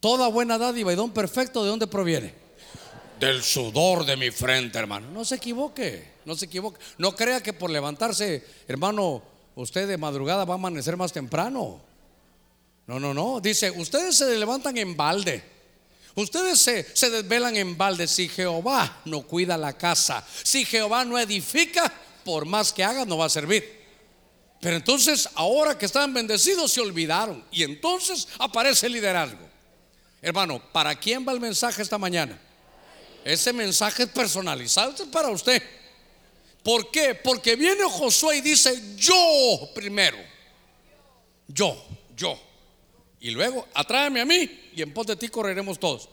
Toda buena dádiva y don perfecto, ¿de dónde proviene? Del sudor de mi frente, hermano. No se equivoque, no se equivoque. No crea que por levantarse, hermano, usted de madrugada va a amanecer más temprano. No, no, no. Dice, ustedes se levantan en balde. Ustedes se, desvelan en balde si Jehová no cuida la casa, si Jehová no edifica, por más que haga no va a servir. Pero entonces, ahora que están bendecidos, se olvidaron. Y entonces aparece el liderazgo. Hermano, ¿para quién va el mensaje esta mañana? Ese mensaje es personalizado, es para usted. ¿Por qué? Porque viene Josué y dice, yo primero. Yo, yo. Y luego, atráeme a mí y en pos de ti correremos todos.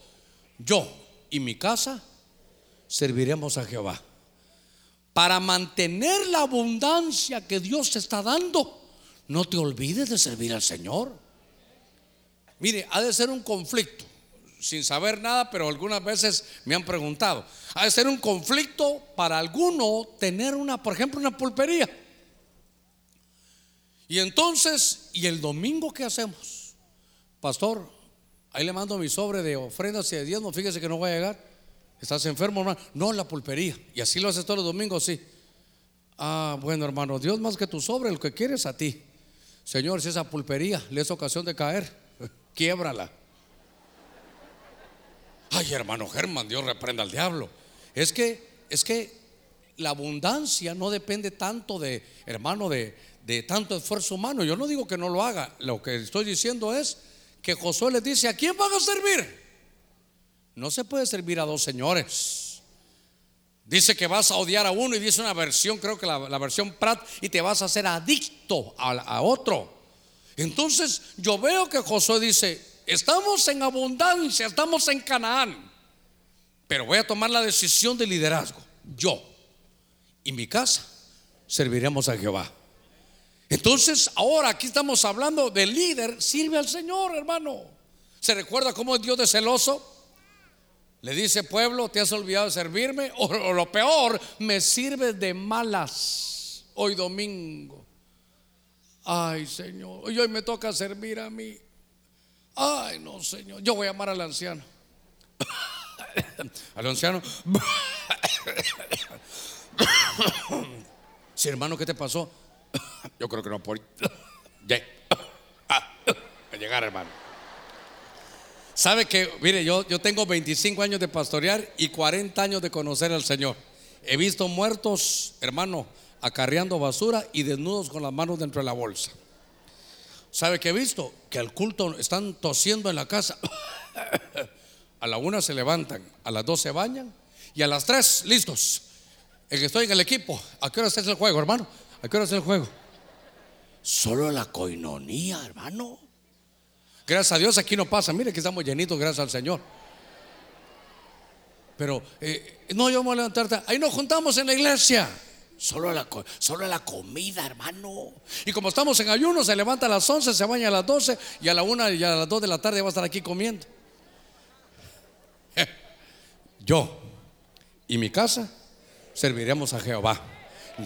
Yo y mi casa serviremos a Jehová. Para mantener la abundancia que Dios está dando, no te olvides de servir al Señor. Mire, ha de ser un conflicto, sin saber nada, pero algunas veces me han preguntado. Ha de ser un conflicto para alguno tener una, por ejemplo, una pulpería. Y entonces, ¿y el domingo qué hacemos? Pastor, ahí le mando mi sobre de ofrendas y de diezmos, fíjese que no voy a llegar. ¿Estás enfermo, hermano? No, la pulpería. Y así lo haces todos los domingos, sí. Ah, bueno, hermano, Dios más que tu sobre, lo que quieres a ti. Señor, si esa pulpería le es ocasión de caer, quiebrala. Ay, hermano Germán, Dios reprenda al diablo. Es que, es que la abundancia no depende tanto de, hermano, de, de tanto esfuerzo humano. Yo no digo que no lo haga. Lo que estoy diciendo es que Josué les dice, ¿a quién van a servir? No se puede servir a dos señores. Dice que vas a odiar a uno y dice una versión, creo que la, versión Prat, y te vas a hacer adicto a otro. Entonces yo veo que Josué dice, estamos en abundancia, estamos en Canaán, pero voy a tomar la decisión de liderazgo. Yo y mi casa serviremos a Jehová. Entonces, ahora aquí estamos hablando del líder, sirve al Señor, hermano. ¿Se recuerda cómo es Dios de celoso? Le dice, pueblo, ¿te has olvidado de servirme? O, lo peor, me sirves de malas hoy domingo. Ay, Señor, hoy me toca servir a mí. Ay, no, Señor. Yo voy a llamar al anciano. al anciano. sí, hermano, ¿qué te pasó? Yo creo que no por. A llegar, hermano. Sabe que, mire, yo, yo tengo 25 años de pastorear y 40 años de conocer al Señor. He visto muertos, hermano, acarreando basura y desnudos con las manos dentro de la bolsa. ¿Sabe qué he visto? Que al culto están tosiendo en la casa. A la una se levantan, a las dos se bañan y a las tres listos. El que estoy en el equipo, ¿a qué hora es el juego, hermano? ¿A qué hora es el juego? Solo la coinonía, hermano. Gracias a Dios aquí no pasa. Mire que estamos llenitos, gracias al Señor. Pero eh, no, yo me voy a levantar. Ahí nos juntamos en la iglesia. Solo la, solo la comida, hermano. Y como estamos en ayuno, se levanta a las 11, se baña a las 12 y a la 1 y a las 2 de la tarde va a estar aquí comiendo. Yo y mi casa serviremos a Jehová.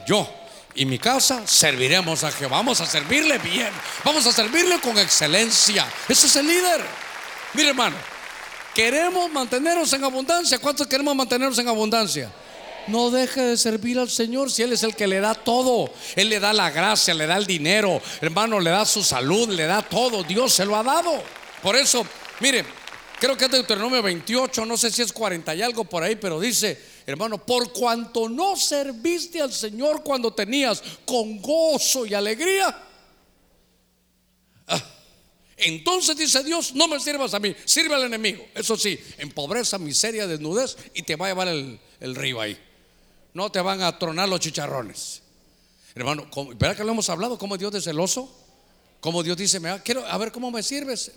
Yo y mi casa serviremos a Jehová. Vamos a servirle bien. Vamos a servirle con excelencia. Ese es el líder. Mire, hermano, queremos mantenernos en abundancia. ¿Cuántos queremos mantenernos en abundancia? No deje de servir al Señor si Él es el que le da todo. Él le da la gracia, le da el dinero, hermano, le da su salud, le da todo. Dios se lo ha dado. Por eso, mire, creo que es Deuteronomio 28, no sé si es 40 y algo por ahí, pero dice, hermano, por cuanto no serviste al Señor cuando tenías con gozo y alegría. Ah, entonces dice Dios, no me sirvas a mí, sirve al enemigo. Eso sí, en pobreza, miseria, desnudez y te va a llevar el, el río ahí. No te van a tronar los chicharrones. Hermano, ¿verdad que lo hemos hablado? ¿Cómo Dios es celoso? ¿Cómo Dios dice, me, quiero a ver cómo me sirves?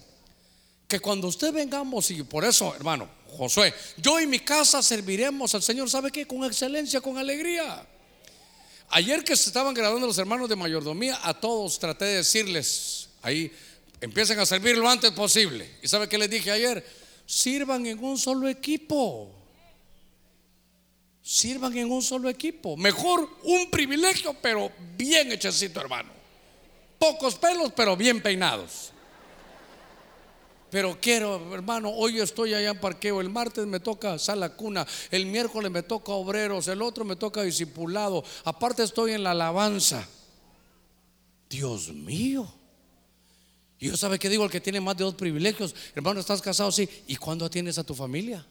que cuando usted vengamos, y por eso, hermano, Josué, yo y mi casa serviremos al Señor, ¿sabe qué? Con excelencia, con alegría. Ayer que se estaban graduando los hermanos de mayordomía, a todos traté de decirles, ahí empiecen a servir lo antes posible. ¿Y sabe qué les dije ayer? Sirvan en un solo equipo. Sirvan en un solo equipo. Mejor un privilegio, pero bien hechecito, hermano. Pocos pelos, pero bien peinados. Pero quiero, hermano, hoy estoy allá en parqueo, el martes me toca sala cuna, el miércoles me toca obreros, el otro me toca discipulado, aparte estoy en la alabanza. Dios mío. Y yo sabe que digo, el que tiene más de dos privilegios, hermano, estás casado, sí. ¿Y cuándo atiendes a tu familia?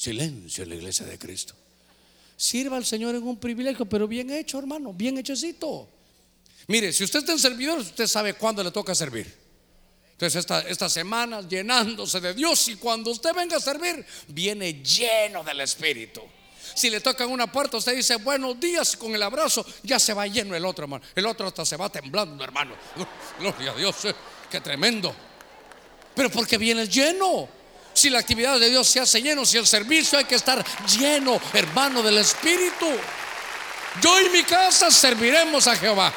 Silencio en la iglesia de Cristo. Sirva al Señor en un privilegio, pero bien hecho, hermano, bien hechecito. Mire, si usted está en servidor, usted sabe cuándo le toca servir. Entonces esta, esta semana llenándose de Dios y cuando usted venga a servir, viene lleno del Espíritu. Si le tocan una puerta, usted dice buenos días con el abrazo, ya se va lleno el otro, hermano. El otro hasta se va temblando, hermano. Gloria a Dios, eh, qué tremendo. Pero porque viene lleno. Si la actividad de Dios se hace lleno, si el servicio hay que estar lleno, hermano, del Espíritu. Yo y mi casa serviremos a Jehová.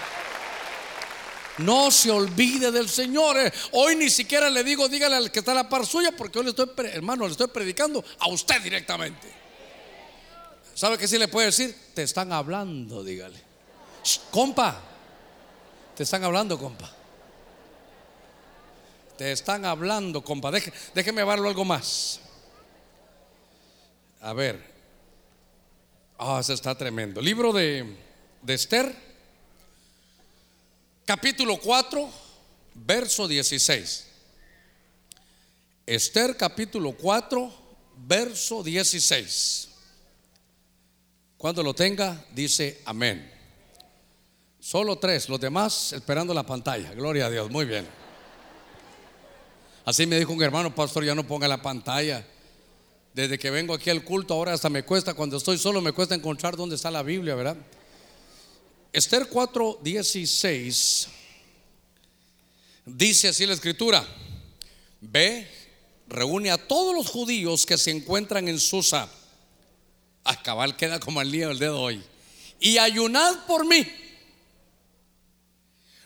No se olvide del Señor. Eh. Hoy ni siquiera le digo, dígale al que está a la par suya, porque hoy le estoy, hermano, le estoy predicando a usted directamente. ¿Sabe qué sí le puede decir? Te están hablando, dígale. compa, te están hablando, compa. Te están hablando, compa. déjeme verlo algo más. A ver. Ah, se está tremendo. Libro de, de Esther capítulo 4, verso 16. Esther capítulo 4, verso 16. Cuando lo tenga, dice amén. Solo tres, los demás esperando la pantalla. Gloria a Dios, muy bien. Así me dijo un hermano, pastor, ya no ponga la pantalla. Desde que vengo aquí al culto, ahora hasta me cuesta, cuando estoy solo, me cuesta encontrar dónde está la Biblia, ¿verdad? Esther 4:16 dice así la escritura, ve, reúne a todos los judíos que se encuentran en Susa, a cabal queda como el día del dedo hoy, y ayunad por mí,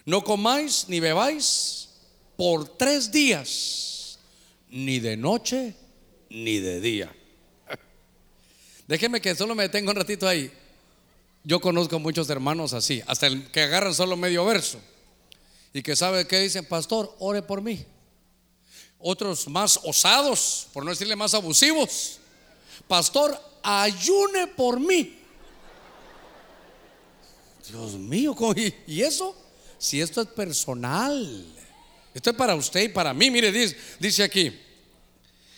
no comáis ni bebáis por tres días, ni de noche ni de día. Déjeme que solo me detenga un ratito ahí. Yo conozco muchos hermanos así, hasta el que agarran solo medio verso y que sabe que dicen, pastor, ore por mí. Otros más osados, por no decirle más abusivos, pastor, ayune por mí. Dios mío, ¿y eso? Si esto es personal, esto es para usted y para mí, mire, dice, dice aquí.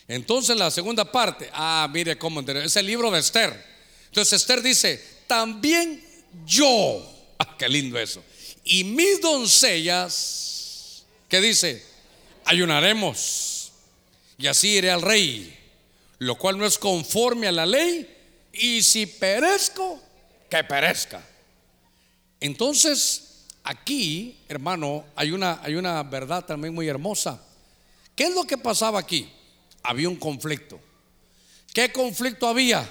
Entonces la segunda parte, ah, mire cómo, es el libro de Esther. Entonces Esther dice, también yo. Ah, qué lindo eso. Y mis doncellas, ¿qué dice? Ayunaremos. Y así iré al rey, lo cual no es conforme a la ley. Y si perezco, que perezca. Entonces, aquí, hermano, hay una, hay una verdad también muy hermosa. ¿Qué es lo que pasaba aquí? Había un conflicto. ¿Qué conflicto había?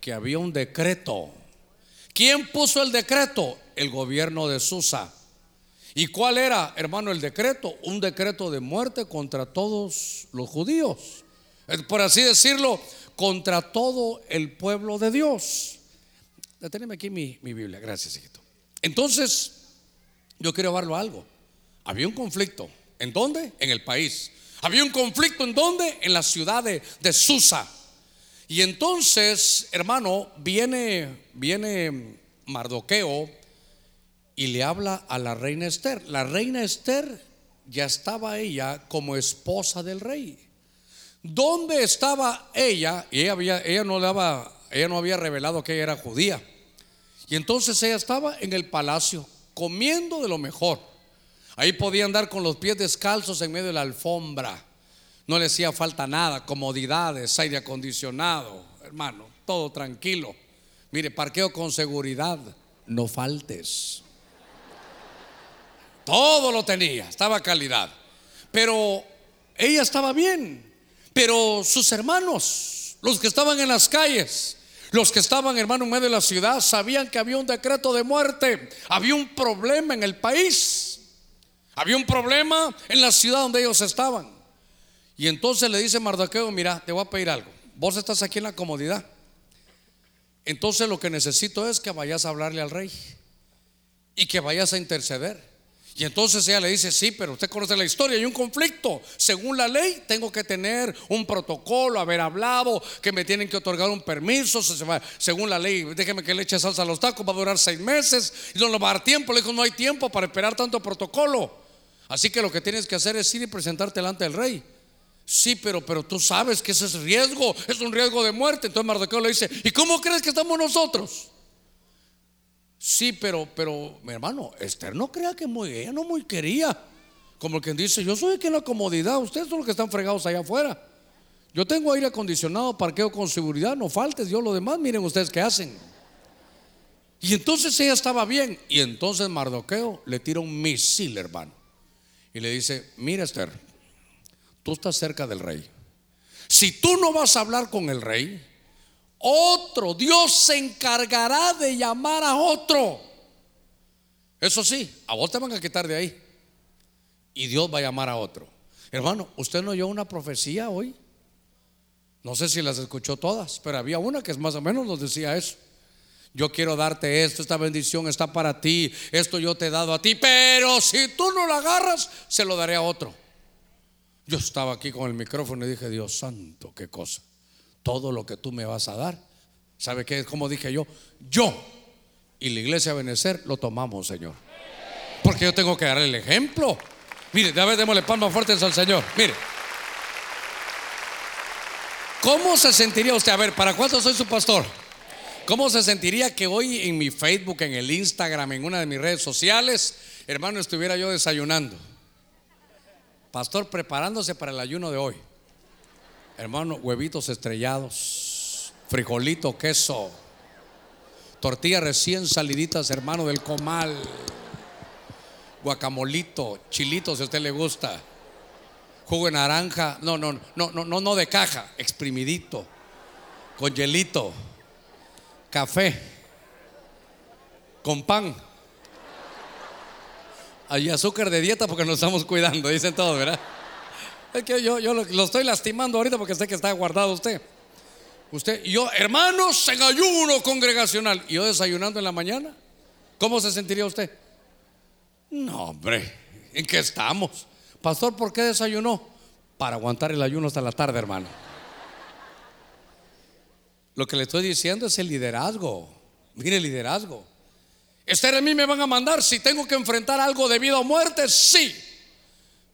Que había un decreto. ¿Quién puso el decreto? El gobierno de Susa. ¿Y cuál era, hermano, el decreto? Un decreto de muerte contra todos los judíos. Por así decirlo, contra todo el pueblo de Dios. Deténeme aquí mi, mi Biblia, gracias, hijito. Entonces, yo quiero verlo algo. Había un conflicto. ¿En dónde? En el país. Había un conflicto en dónde? En la ciudad de, de Susa. Y entonces, hermano, viene, viene Mardoqueo y le habla a la reina Esther. La reina Esther ya estaba ella como esposa del rey. ¿Dónde estaba ella? Y ella, había, ella, no daba, ella no había revelado que ella era judía. Y entonces ella estaba en el palacio comiendo de lo mejor. Ahí podía andar con los pies descalzos en medio de la alfombra. No le hacía falta nada, comodidades, aire acondicionado, hermano, todo tranquilo. Mire, parqueo con seguridad, no faltes. Todo lo tenía, estaba calidad. Pero ella estaba bien. Pero sus hermanos, los que estaban en las calles, los que estaban, hermano, en medio de la ciudad, sabían que había un decreto de muerte. Había un problema en el país. Había un problema en la ciudad donde ellos estaban. Y entonces le dice Mardoqueo, mira, te voy a pedir algo. Vos estás aquí en la comodidad. Entonces lo que necesito es que vayas a hablarle al rey y que vayas a interceder. Y entonces ella le dice, sí, pero usted conoce la historia, hay un conflicto. Según la ley, tengo que tener un protocolo, haber hablado, que me tienen que otorgar un permiso. Según la ley, déjeme que le eche salsa a los tacos, va a durar seis meses y no le va a dar tiempo. Le dijo, no hay tiempo para esperar tanto protocolo. Así que lo que tienes que hacer es ir y presentarte delante del rey. Sí, pero, pero tú sabes que ese es riesgo, es un riesgo de muerte. Entonces Mardoqueo le dice, ¿y cómo crees que estamos nosotros? Sí, pero, pero, mi hermano, Esther no crea que muy, ella no muy quería. Como quien dice, yo soy aquí en la comodidad, ustedes son los que están fregados allá afuera. Yo tengo aire acondicionado, parqueo con seguridad, no faltes, yo lo demás, miren ustedes qué hacen. Y entonces ella estaba bien. Y entonces Mardoqueo le tira un misil, hermano. Y le dice, mira Esther, tú estás cerca del rey. Si tú no vas a hablar con el rey, otro, Dios se encargará de llamar a otro. Eso sí, a vos te van a quitar de ahí. Y Dios va a llamar a otro. Hermano, ¿usted no oyó una profecía hoy? No sé si las escuchó todas, pero había una que más o menos nos decía eso. Yo quiero darte esto, esta bendición está para ti, esto yo te he dado a ti, pero si tú no la agarras, se lo daré a otro. Yo estaba aquí con el micrófono y dije, Dios santo, qué cosa todo lo que tú me vas a dar. ¿Sabe qué? Como dije yo, yo y la iglesia Benecer lo tomamos, Señor. Porque yo tengo que dar el ejemplo. Mire, vez démosle palmas fuertes al Señor. Mire. ¿Cómo se sentiría usted? A ver, ¿para cuánto soy su pastor? ¿Cómo se sentiría que hoy en mi Facebook, en el Instagram, en una de mis redes sociales, hermano, estuviera yo desayunando? Pastor preparándose para el ayuno de hoy. Hermano, huevitos estrellados, frijolito, queso, tortillas recién saliditas, hermano, del comal, guacamolito, chilito, si a usted le gusta, jugo de naranja, no, no, no, no, no, no de caja, exprimidito, con hielito, café, con pan. Hay azúcar de dieta porque nos estamos cuidando, dicen todos, ¿verdad? Es que yo, yo lo, estoy lastimando ahorita porque sé que está guardado usted. Usted yo, hermanos, en ayuno congregacional. Y yo desayunando en la mañana. ¿Cómo se sentiría usted? No, hombre, ¿en qué estamos? Pastor, ¿por qué desayunó? Para aguantar el ayuno hasta la tarde, hermano. Lo que le estoy diciendo es el liderazgo. Mire el liderazgo. Esther a mí me van a mandar si tengo que enfrentar algo de vida o muerte, sí.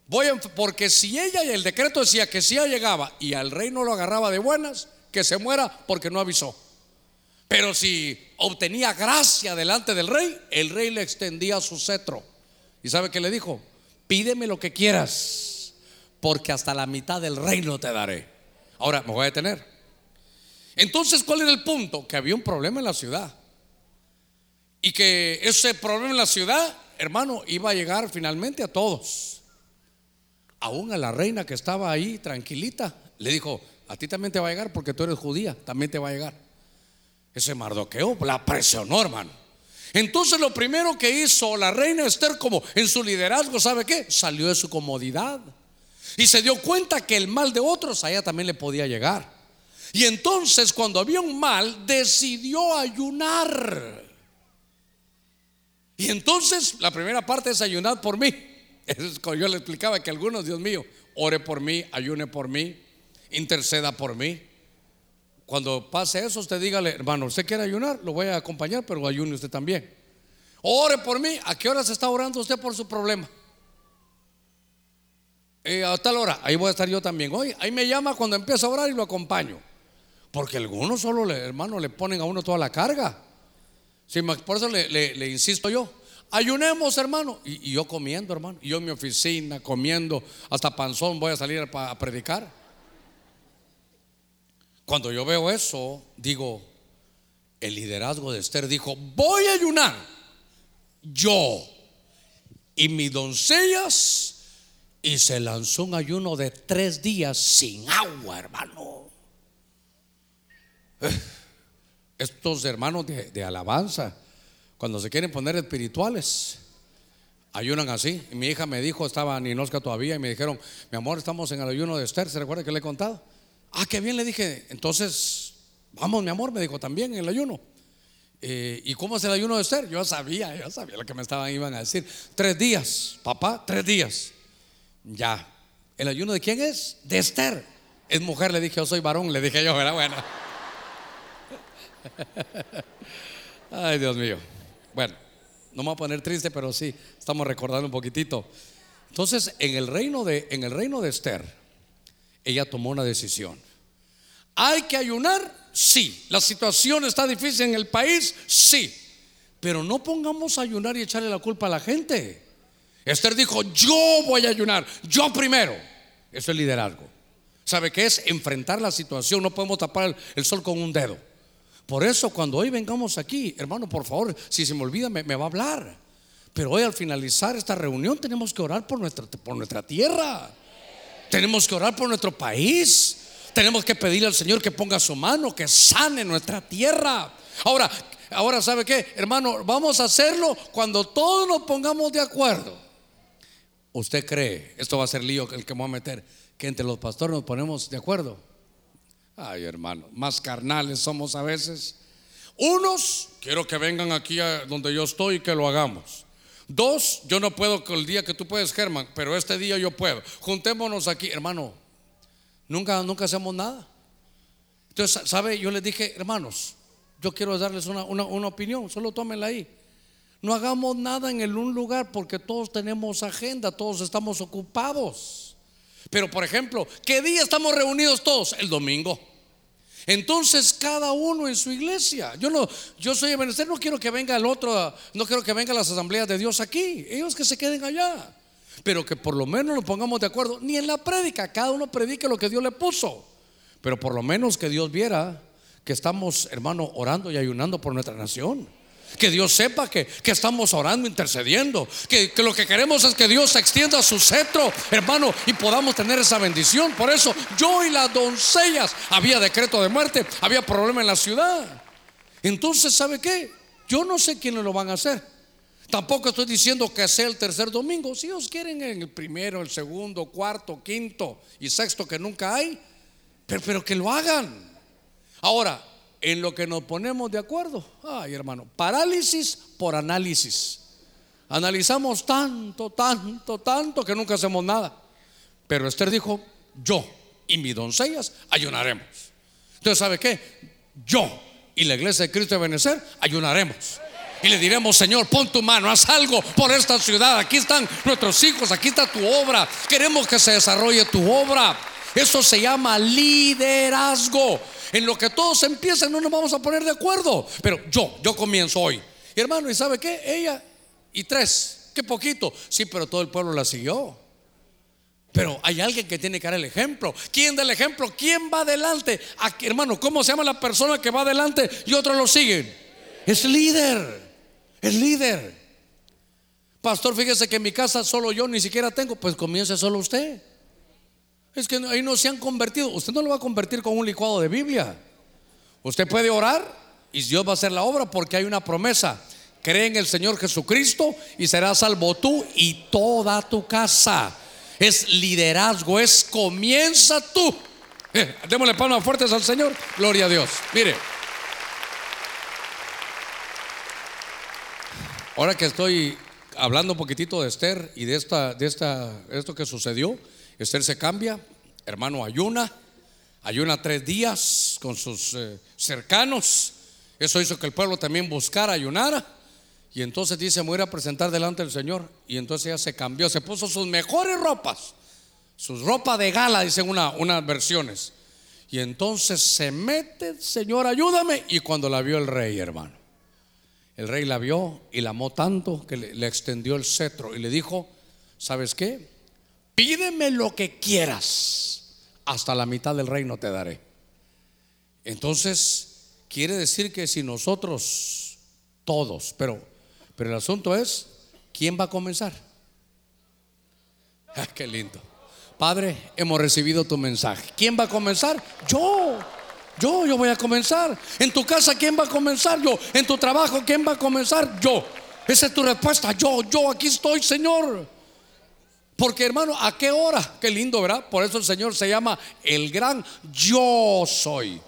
Voy porque si ella y el decreto decía que si ella llegaba y al rey no lo agarraba de buenas, que se muera porque no avisó. Pero si obtenía gracia delante del rey, el rey le extendía su cetro. ¿Y sabe qué le dijo? Pídeme lo que quieras, porque hasta la mitad del reino te daré. Ahora me voy a detener. Entonces, ¿cuál era el punto? Que había un problema en la ciudad. Y que ese problema en la ciudad, hermano, iba a llegar finalmente a todos. Aún a la reina que estaba ahí tranquilita, le dijo, a ti también te va a llegar porque tú eres judía, también te va a llegar. Ese Mardoqueo la presionó, hermano. Entonces lo primero que hizo la reina Esther como en su liderazgo, ¿sabe qué? Salió de su comodidad. Y se dio cuenta que el mal de otros a ella también le podía llegar. Y entonces cuando había un mal, decidió ayunar. Y entonces la primera parte es ayunar por mí. Yo le explicaba que algunos, Dios mío, ore por mí, ayune por mí, interceda por mí. Cuando pase eso, usted dígale, hermano, ¿usted quiere ayunar? Lo voy a acompañar, pero ayune usted también. Ore por mí. ¿A qué hora se está orando usted por su problema? Eh, a tal hora, ahí voy a estar yo también. Hoy, ahí me llama cuando empieza a orar y lo acompaño. Porque algunos solo, le, hermano, le ponen a uno toda la carga. por eso le, insisto yo. Ayunemos, hermano. Y, yo comiendo, hermano. Y yo en mi oficina, comiendo, hasta panzón voy a salir a predicar. Cuando yo veo eso, digo, el liderazgo de Esther dijo, voy a ayunar yo y mis doncellas y se lanzó un ayuno de tres días sin agua, hermano. Estos hermanos de, alabanza, cuando se quieren poner espirituales, ayunan así. Mi hija me dijo, estaba Ninosca todavía, y me dijeron, mi amor, estamos en el ayuno de Esther, ¿se recuerda que le he contado? Ah, qué bien, le dije. Entonces, vamos, mi amor, me dijo también en el ayuno. Eh, ¿Y cómo es el ayuno de Esther? Yo sabía, yo sabía lo que me estaban iban a decir. Tres días, papá, tres días. Ya. ¿El ayuno de quién es? De Esther. Es mujer, le dije, yo soy varón, le dije yo, era bueno. Ay, Dios mío. Bueno, no me voy a poner triste, pero sí, estamos recordando un poquitito. Entonces, en el reino de, en el reino de Esther, ella tomó una decisión. ¿Hay que ayunar? Sí. ¿La situación está difícil en el país? Sí. Pero no pongamos a ayunar y echarle la culpa a la gente. Esther dijo, yo voy a ayunar, yo primero. Eso es liderazgo. ¿Sabe qué es? Enfrentar la situación. No podemos tapar el, sol con un dedo. Por eso cuando hoy vengamos aquí, hermano, por favor, si se me olvida, me, va a hablar. Pero hoy al finalizar esta reunión tenemos que orar por nuestra, por nuestra tierra. Tenemos que orar por nuestro país. Tenemos que pedirle al Señor que ponga su mano, que sane nuestra tierra. Ahora, ahora ¿sabe qué? Hermano, vamos a hacerlo cuando todos nos pongamos de acuerdo. ¿Usted cree, esto va a ser lío el que voy a meter, que entre los pastores nos ponemos de acuerdo? Ay, hermano, más carnales somos a veces. Unos, quiero que vengan aquí a donde yo estoy y que lo hagamos. Dos, yo no puedo el día que tú puedes, Germán, pero este día yo puedo. Juntémonos aquí, hermano. Nunca, nunca hacemos nada. Entonces, ¿sabe? Yo les dije, hermanos, yo quiero darles una, una, opinión, solo tómenla ahí. No hagamos nada en el un lugar porque todos tenemos agenda, todos estamos ocupados. Pero, por ejemplo, ¿qué día estamos reunidos todos? El domingo. Entonces cada uno en su iglesia. Yo no, yo soy evangelista, no quiero que venga el otro, no quiero que venga las asambleas de Dios aquí. Ellos que se queden allá. Pero que por lo menos nos pongamos de acuerdo. Ni en la prédica, cada uno predique lo que Dios le puso. Pero por lo menos que Dios viera que estamos, hermano, orando y ayunando por nuestra nación. Que Dios sepa que, estamos orando, intercediendo. Que, que, lo que queremos es que Dios extienda su cetro, hermano, y podamos tener esa bendición. Por eso yo y las doncellas, había decreto de muerte, había problema en la ciudad. Entonces, ¿sabe qué? Yo no sé quiénes lo van a hacer. Tampoco estoy diciendo que sea el tercer domingo. Si ellos quieren en el primero, el segundo, cuarto, quinto y sexto que nunca hay, pero que lo hagan. Ahora, en lo que nos ponemos de acuerdo. Ay, hermano, parálisis por análisis. Analizamos tanto, tanto, tanto que nunca hacemos nada. Pero Esther dijo, yo y mis doncellas ayunaremos. Entonces, ¿sabe qué? Yo y la iglesia de Cristo de Benecer ayunaremos. Y le diremos, Señor, pon tu mano, haz algo por esta ciudad. Aquí están nuestros hijos, aquí está tu obra. Queremos que se desarrolle tu obra. Eso se llama liderazgo. En lo que todos empiezan no nos vamos a poner de acuerdo. Pero yo, yo comienzo hoy. hermano, ¿y sabe qué? Ella y tres, qué poquito. Sí, pero todo el pueblo la siguió. Pero hay alguien que tiene que dar el ejemplo. ¿Quién da el ejemplo? ¿Quién va adelante? Aquí, hermano, ¿cómo se llama la persona que va adelante y otros lo siguen? Es líder. Es líder. Pastor, fíjese que en mi casa solo yo ni siquiera tengo. Pues comience solo usted. Es que ahí no se han convertido. Usted no lo va a convertir con un licuado de Biblia. Usted puede orar y Dios va a hacer la obra porque hay una promesa. Cree en el Señor Jesucristo y serás salvo tú y toda tu casa es liderazgo, es comienza tú. Eh, démosle palmas fuertes al Señor. Gloria a Dios. Mire. Ahora que estoy hablando un poquitito de Esther y de esta, de esta, esto que sucedió, Esther se cambia, hermano ayuna, ayuna tres días con sus eh, cercanos. Eso hizo que el pueblo también buscara ayunar y entonces dice, me voy a presentar delante del Señor. Y entonces ella se cambió, se puso sus mejores ropas, sus ropas de gala, dicen una, unas versiones. Y entonces se mete, Señor, ayúdame. Y cuando la vio el rey, hermano, el rey la vio y la amó tanto que le, le extendió el cetro y le dijo, ¿sabes qué? Pídeme lo que quieras, hasta la mitad del reino te daré. Entonces, quiere decir que si nosotros, todos, pero pero el asunto es, ¿quién va a comenzar? Ah, qué lindo. Padre, hemos recibido tu mensaje. ¿Quién va a comenzar? Yo. Yo, yo voy a comenzar. En tu casa, ¿quién va a comenzar? Yo. En tu trabajo, ¿quién va a comenzar? Yo. Esa es tu respuesta. Yo, yo, aquí estoy, Señor. Porque hermano, ¿a qué hora? Qué lindo, ¿verdad? Por eso el Señor se llama el gran yo soy.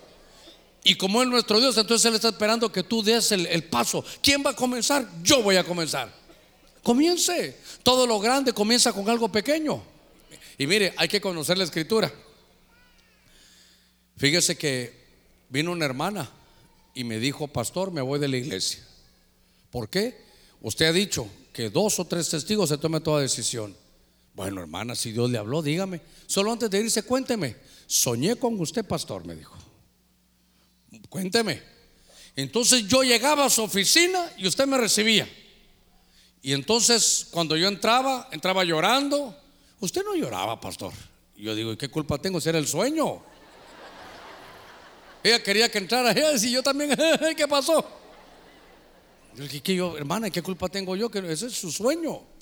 Y como es nuestro Dios, entonces Él está esperando que tú des el, paso. ¿Quién va a comenzar? Yo voy a comenzar. Comience. Todo lo grande comienza con algo pequeño. Y mire, hay que conocer la escritura. Fíjese que vino una hermana y me dijo, pastor, me voy de la iglesia. ¿Por qué? Usted ha dicho que dos o tres testigos se tome toda decisión. Bueno, hermana, si Dios le habló, dígame. Solo antes de irse, cuénteme. Soñé con usted, pastor, me dijo. Cuénteme. Entonces yo llegaba a su oficina y usted me recibía. Y entonces cuando yo entraba, entraba llorando. Usted no lloraba, pastor. Yo digo, ¿y qué culpa tengo si era el sueño? Ella quería que entrara, ella y yo también, ¿qué pasó? Yo dije, ¿qué yo, hermana, qué culpa tengo yo? Que ese es su sueño.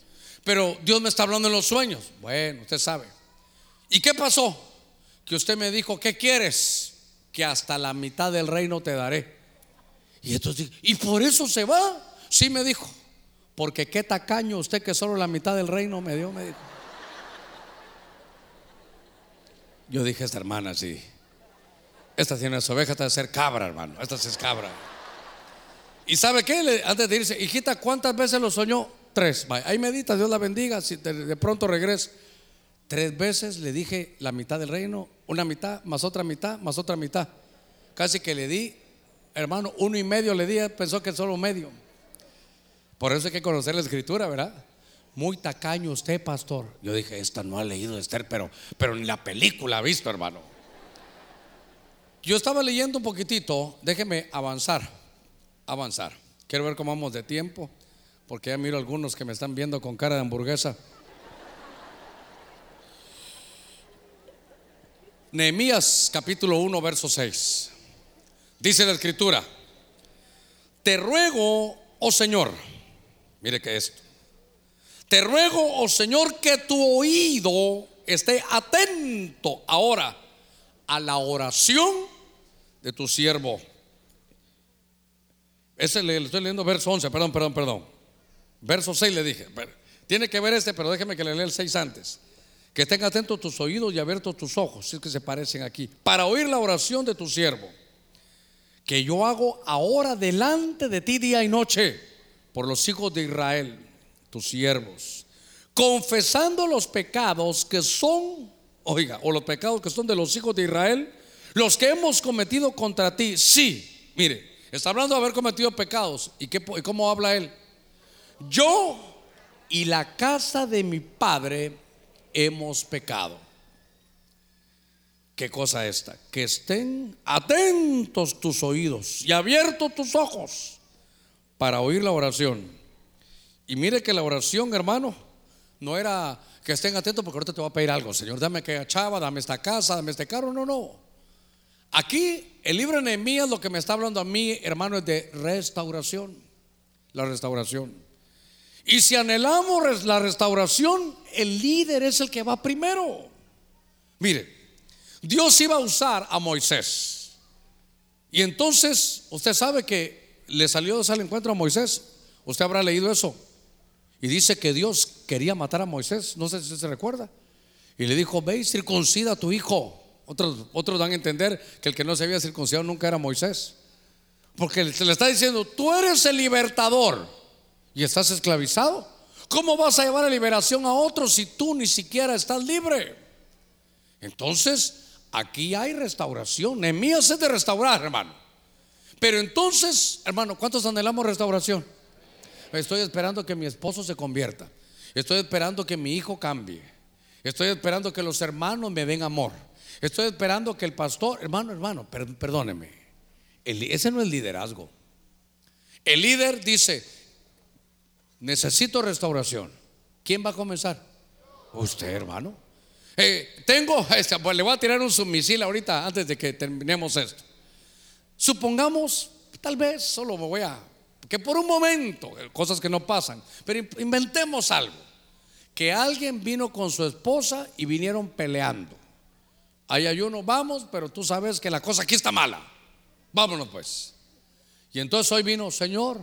Pero Dios me está hablando en los sueños. Bueno, usted sabe. ¿Y qué pasó? Que usted me dijo, ¿qué quieres? que hasta la mitad del reino te daré. Y entonces, ¿y por eso se va? Sí me dijo, porque qué tacaño usted que solo la mitad del reino me dio, me dijo. Yo dije, esta hermana, sí. Esta tiene su oveja, esta de ser cabra, hermano. Esta es cabra. ¿Y sabe qué? Antes de irse, hijita, ¿cuántas veces lo soñó? Tres. Ahí medita, Dios la bendiga. Si de pronto regresa. Tres veces le dije la mitad del reino, una mitad, más otra mitad, más otra mitad. Casi que le di, hermano, uno y medio le di, pensó que solo medio. Por eso hay que conocer la escritura, ¿verdad? Muy tacaño usted, pastor. Yo dije, esta no ha leído Esther, pero, pero ni la película ha visto, hermano. Yo estaba leyendo un poquitito, déjeme avanzar, avanzar. Quiero ver cómo vamos de tiempo, porque ya miro algunos que me están viendo con cara de hamburguesa. Nehemías capítulo 1, verso 6. Dice la escritura, te ruego, oh Señor, mire que esto, te ruego, oh Señor, que tu oído esté atento ahora a la oración de tu siervo. Ese le, estoy leyendo verso 11, perdón, perdón, perdón. Verso 6 le dije. Tiene que ver este, pero déjeme que le lea el 6 antes. Que estén atentos tus oídos y abiertos tus ojos, si es que se parecen aquí, para oír la oración de tu siervo, que yo hago ahora delante de ti día y noche, por los hijos de Israel, tus siervos, confesando los pecados que son, oiga, o los pecados que son de los hijos de Israel, los que hemos cometido contra ti. Sí, mire, está hablando de haber cometido pecados. ¿Y, qué, cómo habla él? Yo y la casa de mi padre hemos pecado. ¿Qué cosa esta? Que estén atentos tus oídos y abiertos tus ojos para oír la oración. Y mire que la oración, hermano, no era que estén atentos porque ahorita te voy a pedir algo. Señor, dame aquella chava, dame esta casa, dame este carro. No, no. Aquí el libro de Nehemías lo que me está hablando a mí, hermano, es de restauración. La restauración. Y si anhelamos la restauración, el líder es el que va primero. Mire, Dios iba a usar a Moisés. Y entonces, usted sabe que le salió al encuentro a Moisés. Usted habrá leído eso. Y dice que Dios quería matar a Moisés. No sé si se recuerda. Y le dijo, ve y circuncida a tu hijo. Otros, otros dan a entender que el que no se había circuncidado nunca era Moisés. Porque se le está diciendo, tú eres el libertador y estás esclavizado. ¿Cómo vas a llevar a liberación a otros si tú ni siquiera estás libre? Entonces, aquí hay restauración. Nehemías es de restaurar, hermano. Pero entonces, hermano, ¿cuántos anhelamos restauración? Estoy esperando que mi esposo se convierta. Estoy esperando que mi hijo cambie. Estoy esperando que los hermanos me den amor. Estoy esperando que el pastor, hermano, hermano, perdóneme. ese no es liderazgo. El líder dice, necesito restauración. ¿Quién va a comenzar? Usted, hermano. Eh, tengo, este, pues le voy a tirar un submisil ahorita antes de que terminemos esto. Supongamos, tal vez solo me voy a, que por un momento, eh, cosas que no pasan, pero inventemos algo. Que alguien vino con su esposa y vinieron peleando. Hay ayuno, vamos, pero tú sabes que la cosa aquí está mala. Vámonos pues. Y entonces hoy vino, Señor,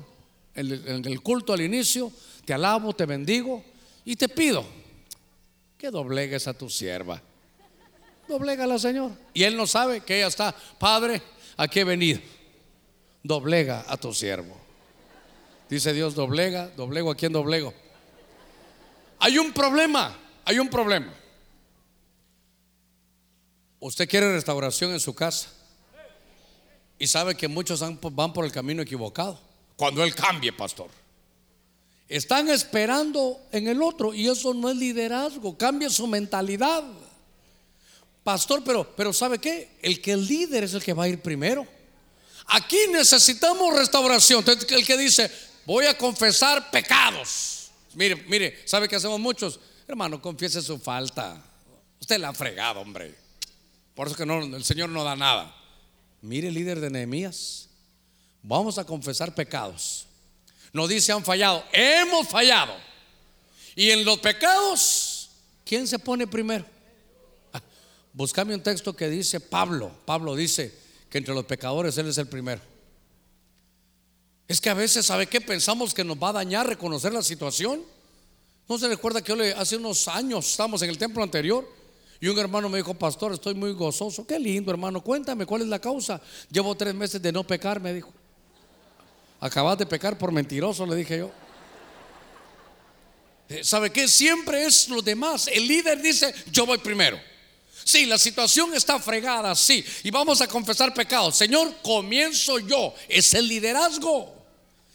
en el culto al inicio, te alabo, te bendigo y te pido que doblegues a tu sierva. Doblégala, Señor. Y él no sabe que ella está, Padre, aquí he venido. Doblega a tu siervo. Dice Dios, doblega, doblego a quien doblego. Hay un problema, hay un problema. Usted quiere restauración en su casa y sabe que muchos van por el camino equivocado. Cuando Él cambie, pastor. Están esperando en el otro y eso no es liderazgo. Cambia su mentalidad. Pastor, pero, pero ¿sabe qué? El que el líder es el que va a ir primero. Aquí necesitamos restauración. El que dice, voy a confesar pecados. Mire, mire, ¿sabe qué hacemos muchos? Hermano, confiese su falta. Usted la ha fregado, hombre. Por eso que no, el Señor no da nada. Mire, líder de Nehemías, vamos a confesar pecados. No dice han fallado, hemos fallado. Y en los pecados, ¿quién se pone primero? Ah, Buscame un texto que dice Pablo. Pablo dice que entre los pecadores Él es el primero. Es que a veces, ¿sabe qué? Pensamos que nos va a dañar reconocer la situación. ¿No se recuerda que hace unos años estábamos en el templo anterior? Y un hermano me dijo, pastor, estoy muy gozoso. Qué lindo, hermano. Cuéntame cuál es la causa. Llevo tres meses de no pecar, me dijo. Acabas de pecar por mentiroso, le dije yo. Eh, ¿Sabe qué? Siempre es lo demás. El líder dice, yo voy primero. Sí, la situación está fregada, sí. Y vamos a confesar pecados. Señor, comienzo yo. Es el liderazgo.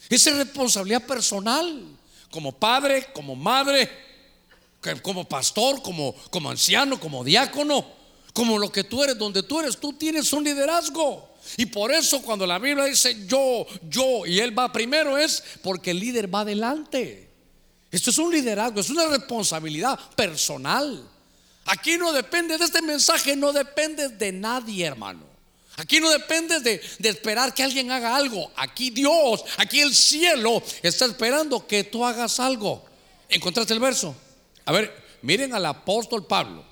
Es responsabilidad personal. Como padre, como madre, como pastor, como, como anciano, como diácono, como lo que tú eres, donde tú eres, tú tienes un liderazgo. Y por eso cuando la Biblia dice yo, yo y él va primero es porque el líder va adelante. Esto es un liderazgo, es una responsabilidad personal. Aquí no depende de este mensaje, no depende de nadie, hermano. Aquí no depende de, de, esperar que alguien haga algo. Aquí Dios, aquí el cielo está esperando que tú hagas algo. ¿Encontraste el verso? A ver, miren al apóstol Pablo,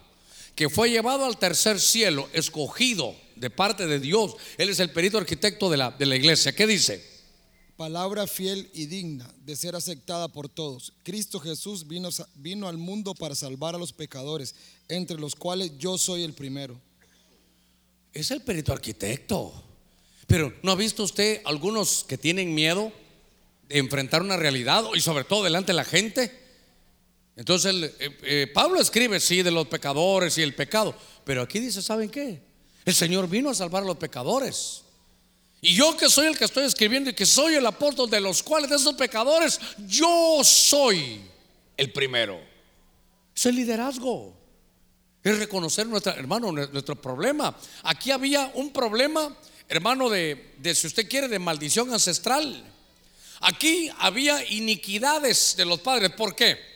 que fue llevado al tercer cielo, escogido de parte de Dios. Él es el perito arquitecto de la, de la iglesia. ¿Qué dice? Palabra fiel y digna de ser aceptada por todos. Cristo Jesús vino, vino al mundo para salvar a los pecadores, entre los cuales yo soy el primero. Es el perito arquitecto. Pero ¿no ha visto usted algunos que tienen miedo de enfrentar una realidad y sobre todo delante de la gente? Entonces eh, eh, Pablo escribe, sí, de los pecadores y el pecado, pero aquí dice, ¿saben qué? El Señor vino a salvar a los pecadores. Y yo que soy el que estoy escribiendo y que soy el apóstol de los cuales de esos pecadores, yo soy el primero. Es el liderazgo. Es reconocer nuestra, hermano, nuestro problema. Aquí había un problema, hermano, de, de si usted quiere, de maldición ancestral. Aquí había iniquidades de los padres. ¿Por qué?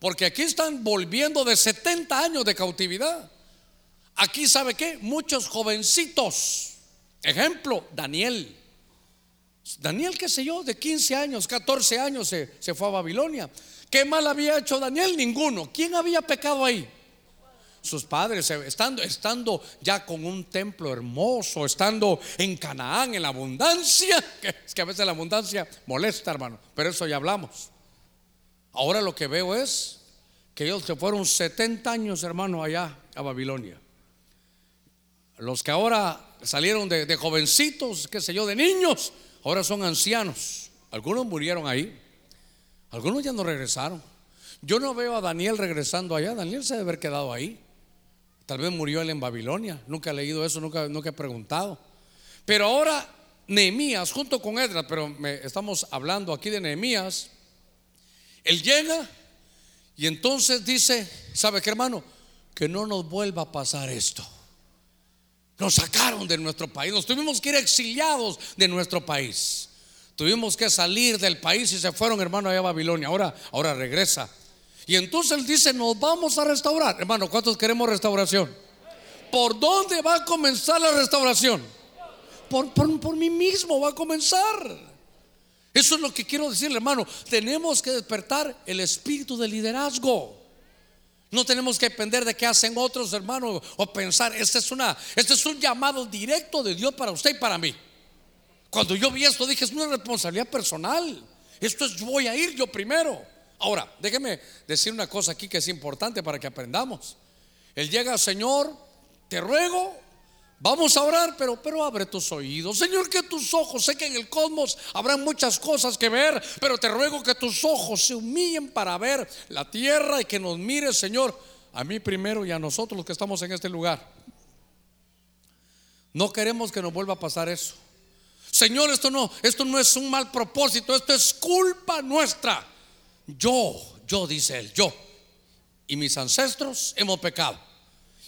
Porque aquí están volviendo de 70 años de cautividad. Aquí, ¿sabe qué? Muchos jovencitos. Ejemplo, Daniel. Daniel, qué sé yo, de 15 años, 14 años se, se fue a Babilonia. ¿Qué mal había hecho Daniel? Ninguno. ¿Quién había pecado ahí? sus padres, eh, estando, estando ya con un templo hermoso, estando en Canaán, en la abundancia, que es que a veces la abundancia molesta, hermano, pero eso ya hablamos. Ahora lo que veo es que ellos se fueron 70 años, hermano, allá a Babilonia. Los que ahora salieron de, jovencitos, qué sé yo, de niños, ahora son ancianos. Algunos murieron ahí, algunos ya no regresaron. Yo no veo a Daniel regresando allá, Daniel se debe haber quedado ahí. Tal vez murió él en Babilonia. Nunca he leído eso, nunca, nunca he preguntado. Pero ahora Nehemías, junto con Edra, pero me, estamos hablando aquí de Nehemías, él llega y entonces dice, ¿sabe qué hermano? Que no nos vuelva a pasar esto. Nos sacaron de nuestro país, nos tuvimos que ir exiliados de nuestro país. Tuvimos que salir del país y se fueron, hermano, allá a Babilonia. Ahora, ahora regresa. Y entonces él dice, nos vamos a restaurar. Hermano, ¿cuántos queremos restauración? ¿Por dónde va a comenzar la restauración? Por, por, mí mismo va a comenzar. Eso es lo que quiero decirle, hermano. Tenemos que despertar el espíritu de liderazgo. No tenemos que depender de qué hacen otros, hermano, o pensar, este es, una, este es un llamado directo de Dios para usted y para mí. Cuando yo vi esto, dije, es una responsabilidad personal. Esto es, voy a ir yo primero. Ahora, déjeme decir una cosa aquí que es importante para que aprendamos. Él llega, Señor, te ruego, vamos a orar, pero, pero abre tus oídos. Señor, que tus ojos, sé que en el cosmos habrá muchas cosas que ver, pero te ruego que tus ojos se humillen para ver la tierra y que nos mires, Señor, a mí primero y a nosotros los que estamos en este lugar. No queremos que nos vuelva a pasar eso. Señor, esto no, esto no es un mal propósito, esto es culpa nuestra. Yo, yo, dice él, yo y mis ancestros hemos pecado.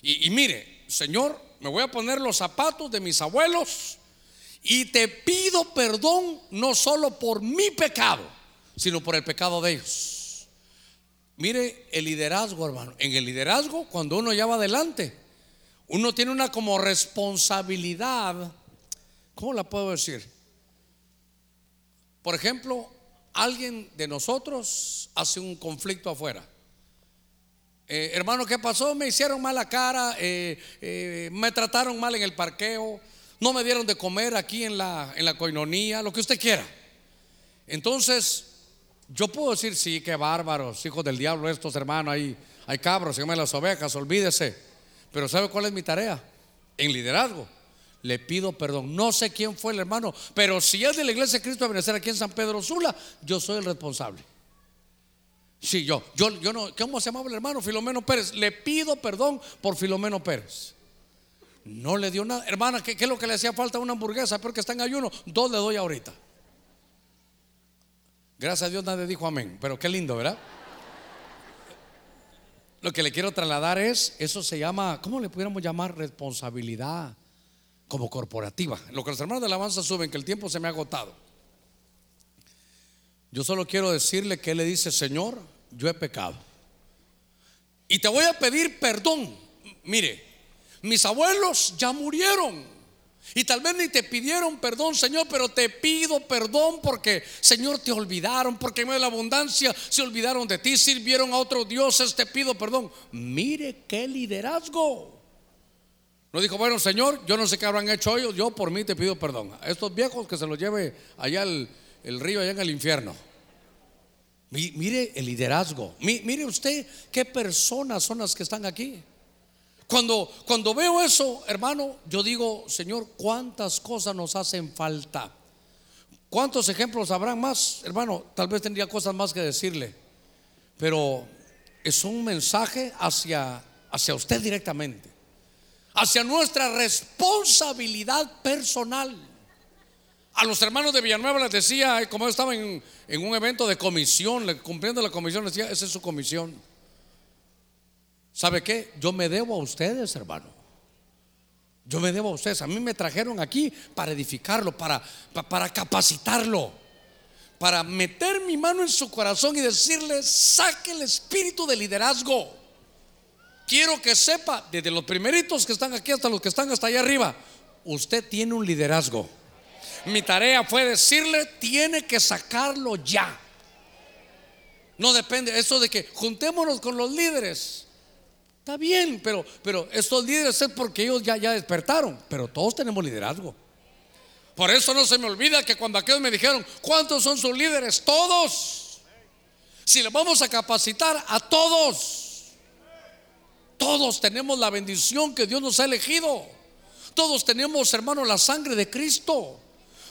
Y, mire, Señor, me voy a poner los zapatos de mis abuelos y te pido perdón no solo por mi pecado, sino por el pecado de ellos. Mire el liderazgo, hermano. En el liderazgo, cuando uno ya va adelante, uno tiene una como responsabilidad, ¿cómo la puedo decir? Por ejemplo, alguien de nosotros hace un conflicto afuera. Eh, hermano, ¿qué pasó? Me hicieron mala cara, eh, eh, me trataron mal en el parqueo, no me dieron de comer aquí en la, en la coinonía, lo que usted quiera. Entonces, yo puedo decir, sí, qué bárbaros, hijos del diablo estos hermanos, hay, hay cabros, se llaman las ovejas, olvídese. Pero ¿sabe cuál es mi tarea? En liderazgo le pido perdón. No sé quién fue el hermano, pero si es de la iglesia de Cristo de Benecer aquí en San Pedro Sula, yo soy el responsable. Sí, yo, yo, yo no, ¿cómo se llamaba el hermano? Filomeno Pérez. Le pido perdón por Filomeno Pérez. No le dio nada. Hermana, ¿qué, es lo que le hacía falta? Una hamburguesa, porque está en ayuno. Dos le doy ahorita. Gracias a Dios nadie dijo amén, pero qué lindo, ¿verdad? Lo que le quiero trasladar es, eso se llama, ¿cómo le pudiéramos llamar? Responsabilidad como corporativa. Lo que los hermanos de alabanza suben, que el tiempo se me ha agotado. Yo solo quiero decirle que Él le dice, Señor, yo he pecado. Y te voy a pedir perdón. Mire, mis abuelos ya murieron. Y tal vez ni te pidieron perdón, Señor, pero te pido perdón porque, Señor, te olvidaron, porque en de la abundancia se olvidaron de ti, sirvieron a otros dioses, te pido perdón. Mire qué liderazgo. No dijo, bueno, Señor, yo no sé qué habrán hecho ellos, yo por mí te pido perdón. A estos viejos que se los lleve allá el, el río, allá en el infierno. Mire el liderazgo. Mire usted qué personas son las que están aquí. Cuando, cuando veo eso, hermano, yo digo, Señor, ¿cuántas cosas nos hacen falta? ¿Cuántos ejemplos habrán más? Hermano, tal vez tendría cosas más que decirle. Pero es un mensaje hacia, hacia usted directamente hacia nuestra responsabilidad personal. A los hermanos de Villanueva les decía, como estaban en, en un evento de comisión, cumpliendo la comisión, les decía, esa es su comisión. ¿Sabe qué? Yo me debo a ustedes, hermano. Yo me debo a ustedes. A mí me trajeron aquí para edificarlo, para, para capacitarlo, para meter mi mano en su corazón y decirle, saque el espíritu de liderazgo. Quiero que sepa, desde los primeritos que están aquí hasta los que están hasta allá arriba, usted tiene un liderazgo. Mi tarea fue decirle, tiene que sacarlo ya. No depende, eso de que juntémonos con los líderes. Está bien, pero, pero estos líderes es porque ellos ya, ya despertaron, pero todos tenemos liderazgo. Por eso no se me olvida que cuando aquellos me dijeron, ¿cuántos son sus líderes? Todos. Si les vamos a capacitar a todos, todos tenemos la bendición que Dios nos ha elegido. Todos tenemos, hermano, la sangre de Cristo.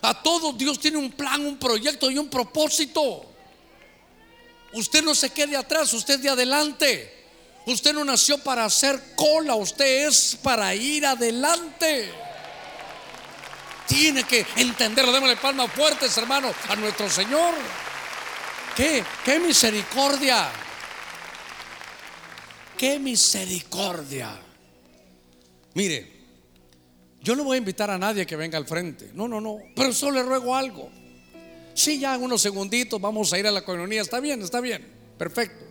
A todos Dios tiene un plan, un proyecto y un propósito. Usted no se quede atrás, usted de adelante. Usted no nació para hacer cola, usted es para ir adelante. Tiene que entenderlo. Démosle palmas fuertes, hermano, a nuestro Señor. ¿Qué? ¿Qué misericordia? ¿Qué misericordia? Mire, yo no voy a invitar a nadie que venga al frente. No, no, no. Pero solo le ruego algo. Sí, ya en unos segunditos vamos a ir a la comunidad. Está bien, está bien. Perfecto.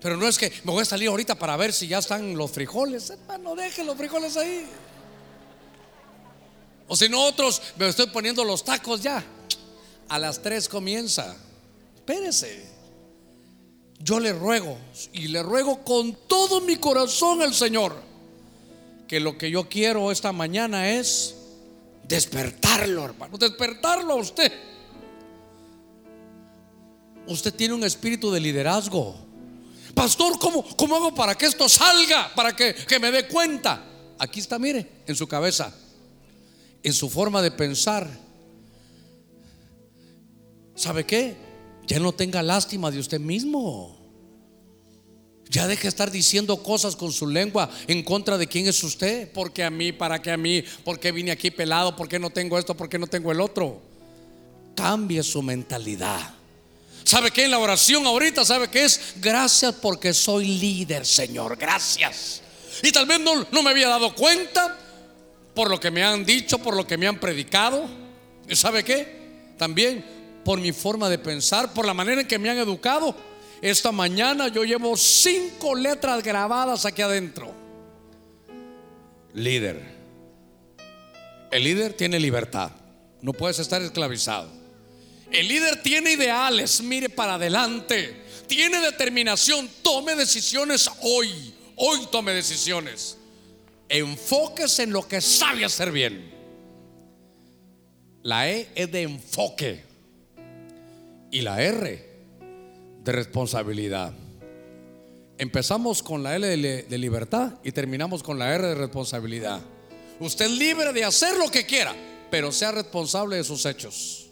Pero no es que me voy a salir ahorita para ver si ya están los frijoles. Hermano, deje los frijoles ahí. O si no, otros me estoy poniendo los tacos ya. A las tres comienza. Espérese. Yo le ruego y le ruego con todo mi corazón al Señor que lo que yo quiero esta mañana es despertarlo, hermano, despertarlo a usted. Usted tiene un espíritu de liderazgo. Pastor, ¿cómo, cómo hago para que esto salga? Para que, que me dé cuenta. Aquí está, mire, en su cabeza, en su forma de pensar. ¿Sabe qué? Ya no tenga lástima de usted mismo. Ya deje de estar diciendo cosas con su lengua en contra de quién es usted. Porque a mí, para qué a mí, porque vine aquí pelado, porque no tengo esto, porque no tengo el otro. Cambie su mentalidad. ¿Sabe qué? En la oración ahorita, ¿sabe qué es? Gracias porque soy líder, Señor. Gracias. Y tal vez no, no me había dado cuenta por lo que me han dicho, por lo que me han predicado. ¿Y sabe qué? También por mi forma de pensar, por la manera en que me han educado. Esta mañana yo llevo cinco letras grabadas aquí adentro. Líder. El líder tiene libertad. No puedes estar esclavizado. El líder tiene ideales, mire para adelante. Tiene determinación, tome decisiones hoy. Hoy tome decisiones. Enfóquese en lo que sabe hacer bien. La E es de enfoque y la R de responsabilidad. Empezamos con la L de, libertad y terminamos con la R de responsabilidad. Usted es libre de hacer lo que quiera, pero sea responsable de sus hechos.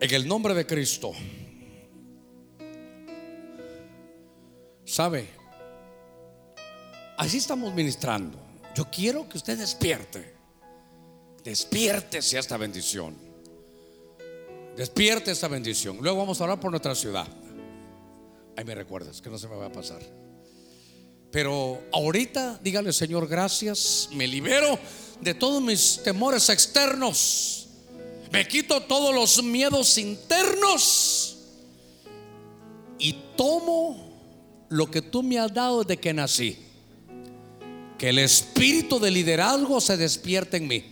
En el nombre de Cristo. ¿Sabe? Así estamos ministrando. Yo quiero que usted despierte. Despiértese esta bendición. Despierte esta bendición. Luego vamos a hablar por nuestra ciudad. Ahí me recuerdas, que no se me va a pasar. Pero ahorita dígale, Señor, gracias. Me libero de todos mis temores externos. Me quito todos los miedos internos. Y tomo lo que tú me has dado desde que nací. Que el espíritu de liderazgo se despierte en mí.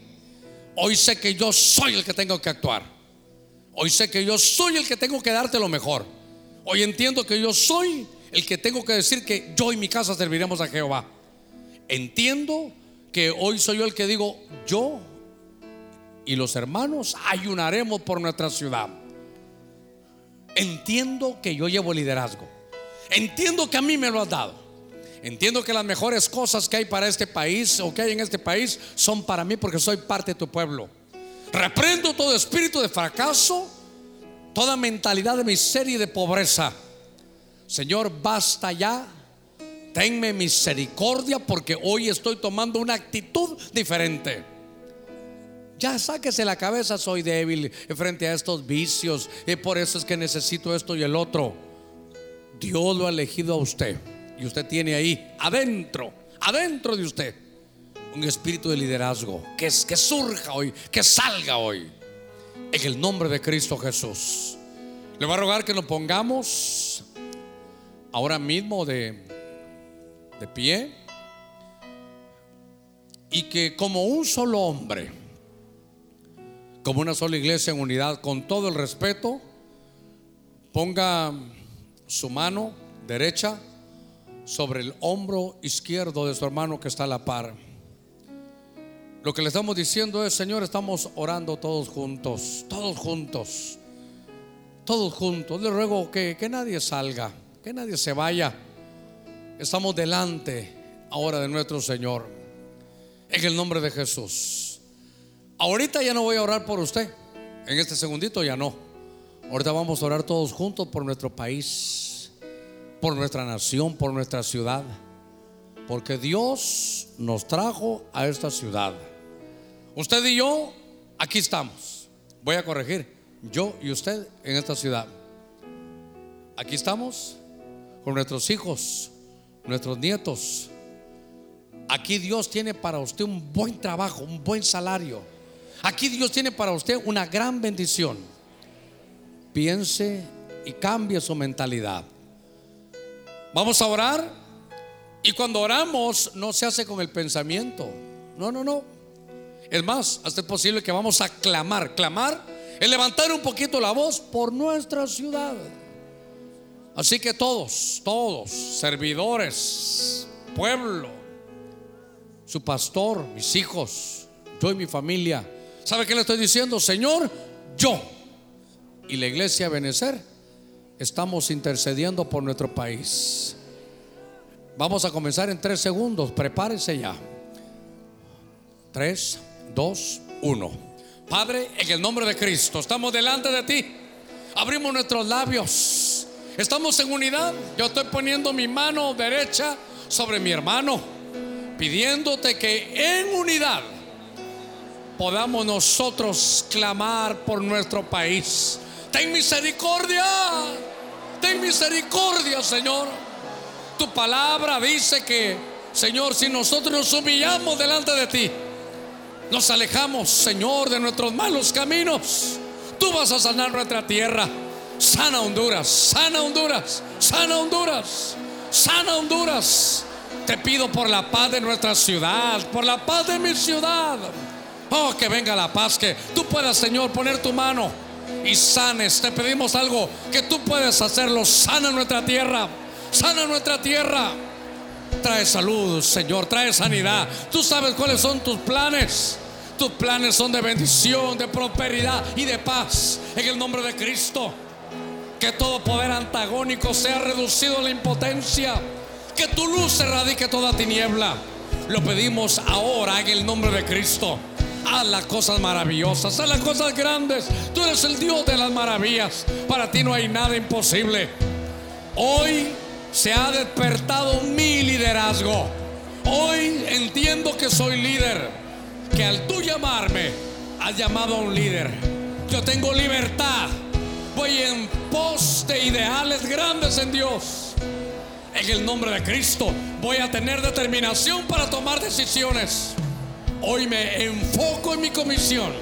Hoy sé que yo soy el que tengo que actuar. Hoy sé que yo soy el que tengo que darte lo mejor. Hoy entiendo que yo soy el que tengo que decir que yo y mi casa serviremos a Jehová. Entiendo que hoy soy yo el que digo, yo y los hermanos ayunaremos por nuestra ciudad. Entiendo que yo llevo liderazgo. Entiendo que a mí me lo has dado. Entiendo que las mejores cosas que hay para este país o que hay en este país son para mí porque soy parte de tu pueblo. Reprendo todo espíritu de fracaso, toda mentalidad de miseria y de pobreza. Señor, basta ya. Tenme misericordia porque hoy estoy tomando una actitud diferente. Ya sáquese la cabeza, soy débil frente a estos vicios y por eso es que necesito esto y el otro. Dios lo ha elegido a usted y usted tiene ahí adentro, adentro de usted, un espíritu de liderazgo que, es, que surja hoy, que salga hoy, en el nombre de Cristo Jesús. Le voy a rogar que nos pongamos ahora mismo de, de pie y que como un solo hombre, como una sola iglesia en unidad, con todo el respeto, ponga su mano derecha sobre el hombro izquierdo de su hermano que está a la par. Lo que le estamos diciendo es, Señor, estamos orando todos juntos, todos juntos, todos juntos. Le ruego que, que nadie salga, que nadie se vaya. Estamos delante ahora de nuestro Señor, en el nombre de Jesús. Ahorita ya no voy a orar por usted, en este segundito ya no. Ahorita vamos a orar todos juntos por nuestro país, por nuestra nación, por nuestra ciudad. Porque Dios nos trajo a esta ciudad. Usted y yo, aquí estamos. Voy a corregir. Yo y usted en esta ciudad. Aquí estamos con nuestros hijos, nuestros nietos. Aquí Dios tiene para usted un buen trabajo, un buen salario. Aquí Dios tiene para usted una gran bendición. Piense y cambie su mentalidad. Vamos a orar. Y cuando oramos no se hace con el pensamiento. No, no, no. Es más, hasta es posible que vamos a clamar. Clamar es levantar un poquito la voz por nuestra ciudad. Así que todos, todos, servidores, pueblo, su pastor, mis hijos, yo y mi familia. ¿Sabe qué le estoy diciendo? Señor, yo y la iglesia Benecer estamos intercediendo por nuestro país. Vamos a comenzar en tres segundos. Prepárese ya. Tres, dos, uno. Padre, en el nombre de Cristo, estamos delante de ti. Abrimos nuestros labios. Estamos en unidad. Yo estoy poniendo mi mano derecha sobre mi hermano, pidiéndote que en unidad podamos nosotros clamar por nuestro país. Ten misericordia. Ten misericordia, Señor. Tu palabra dice que, Señor, si nosotros nos humillamos delante de ti, nos alejamos, Señor, de nuestros malos caminos, tú vas a sanar nuestra tierra. Sana Honduras, sana Honduras, sana Honduras, sana Honduras. Te pido por la paz de nuestra ciudad, por la paz de mi ciudad. Oh, que venga la paz, que tú puedas, Señor, poner tu mano y sanes. Te pedimos algo que tú puedes hacerlo. Sana nuestra tierra, sana nuestra tierra. Trae salud, Señor, trae sanidad. Tú sabes cuáles son tus planes. Tus planes son de bendición, de prosperidad y de paz. En el nombre de Cristo. Que todo poder antagónico sea reducido a la impotencia. Que tu luz erradique toda tiniebla. Lo pedimos ahora en el nombre de Cristo. Haz las cosas maravillosas, haz las cosas grandes. Tú eres el Dios de las maravillas. Para ti no hay nada imposible. Hoy se ha despertado mi liderazgo. Hoy entiendo que soy líder. Que al tú llamarme, has llamado a un líder. Yo tengo libertad. Voy en pos de ideales grandes en Dios. En el nombre de Cristo voy a tener determinación para tomar decisiones. Hoy me enfoco en mi comisión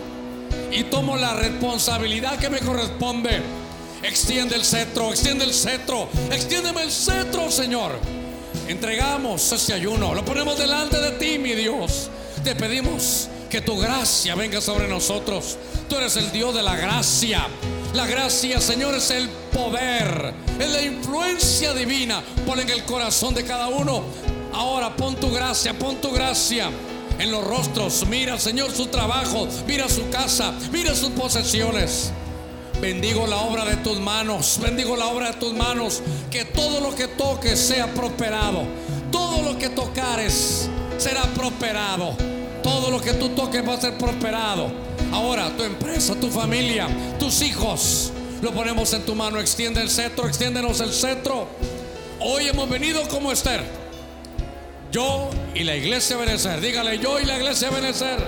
y tomo la responsabilidad que me corresponde. Extiende el cetro, extiende el cetro, extiéndeme el cetro, Señor. Entregamos ese ayuno, lo ponemos delante de ti, mi Dios. Te pedimos que tu gracia venga sobre nosotros. Tú eres el Dios de la gracia. La gracia, Señor, es el poder, es la influencia divina. Pon en el corazón de cada uno. Ahora pon tu gracia, pon tu gracia en los rostros. Mira, Señor, su trabajo. Mira su casa. Mira sus posesiones. Bendigo la obra de tus manos. Bendigo la obra de tus manos. Que todo lo que toques sea prosperado. Todo lo que tocares será prosperado. Todo lo que tú toques va a ser prosperado. Ahora, tu empresa, tu familia, tus hijos, lo ponemos en tu mano. Extiende el cetro, extiéndenos el cetro. Hoy hemos venido como Esther. Yo y la iglesia Benecer. Dígale, yo y la iglesia Benecer.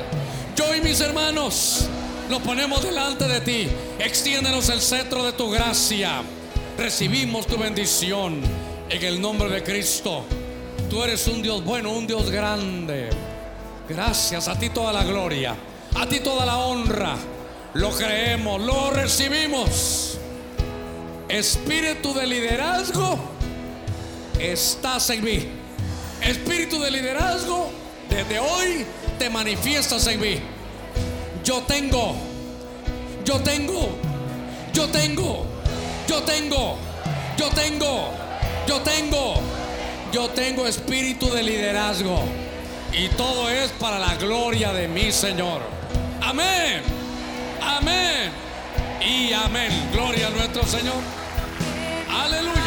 Yo y mis hermanos nos ponemos delante de ti. Extiéndenos el cetro de tu gracia. Recibimos tu bendición en el nombre de Cristo. Tú eres un Dios bueno, un Dios grande. Gracias a ti toda la gloria, a ti toda la honra. Lo creemos, lo recibimos. Espíritu de liderazgo, estás en mí. Espíritu de liderazgo, desde hoy te manifiestas en mí. Yo tengo, yo tengo, yo tengo, yo tengo, yo tengo, yo tengo, yo tengo espíritu de liderazgo. Y todo es para la gloria de mi Señor. Amén. Amén. Y amén. Gloria a nuestro Señor. Aleluya.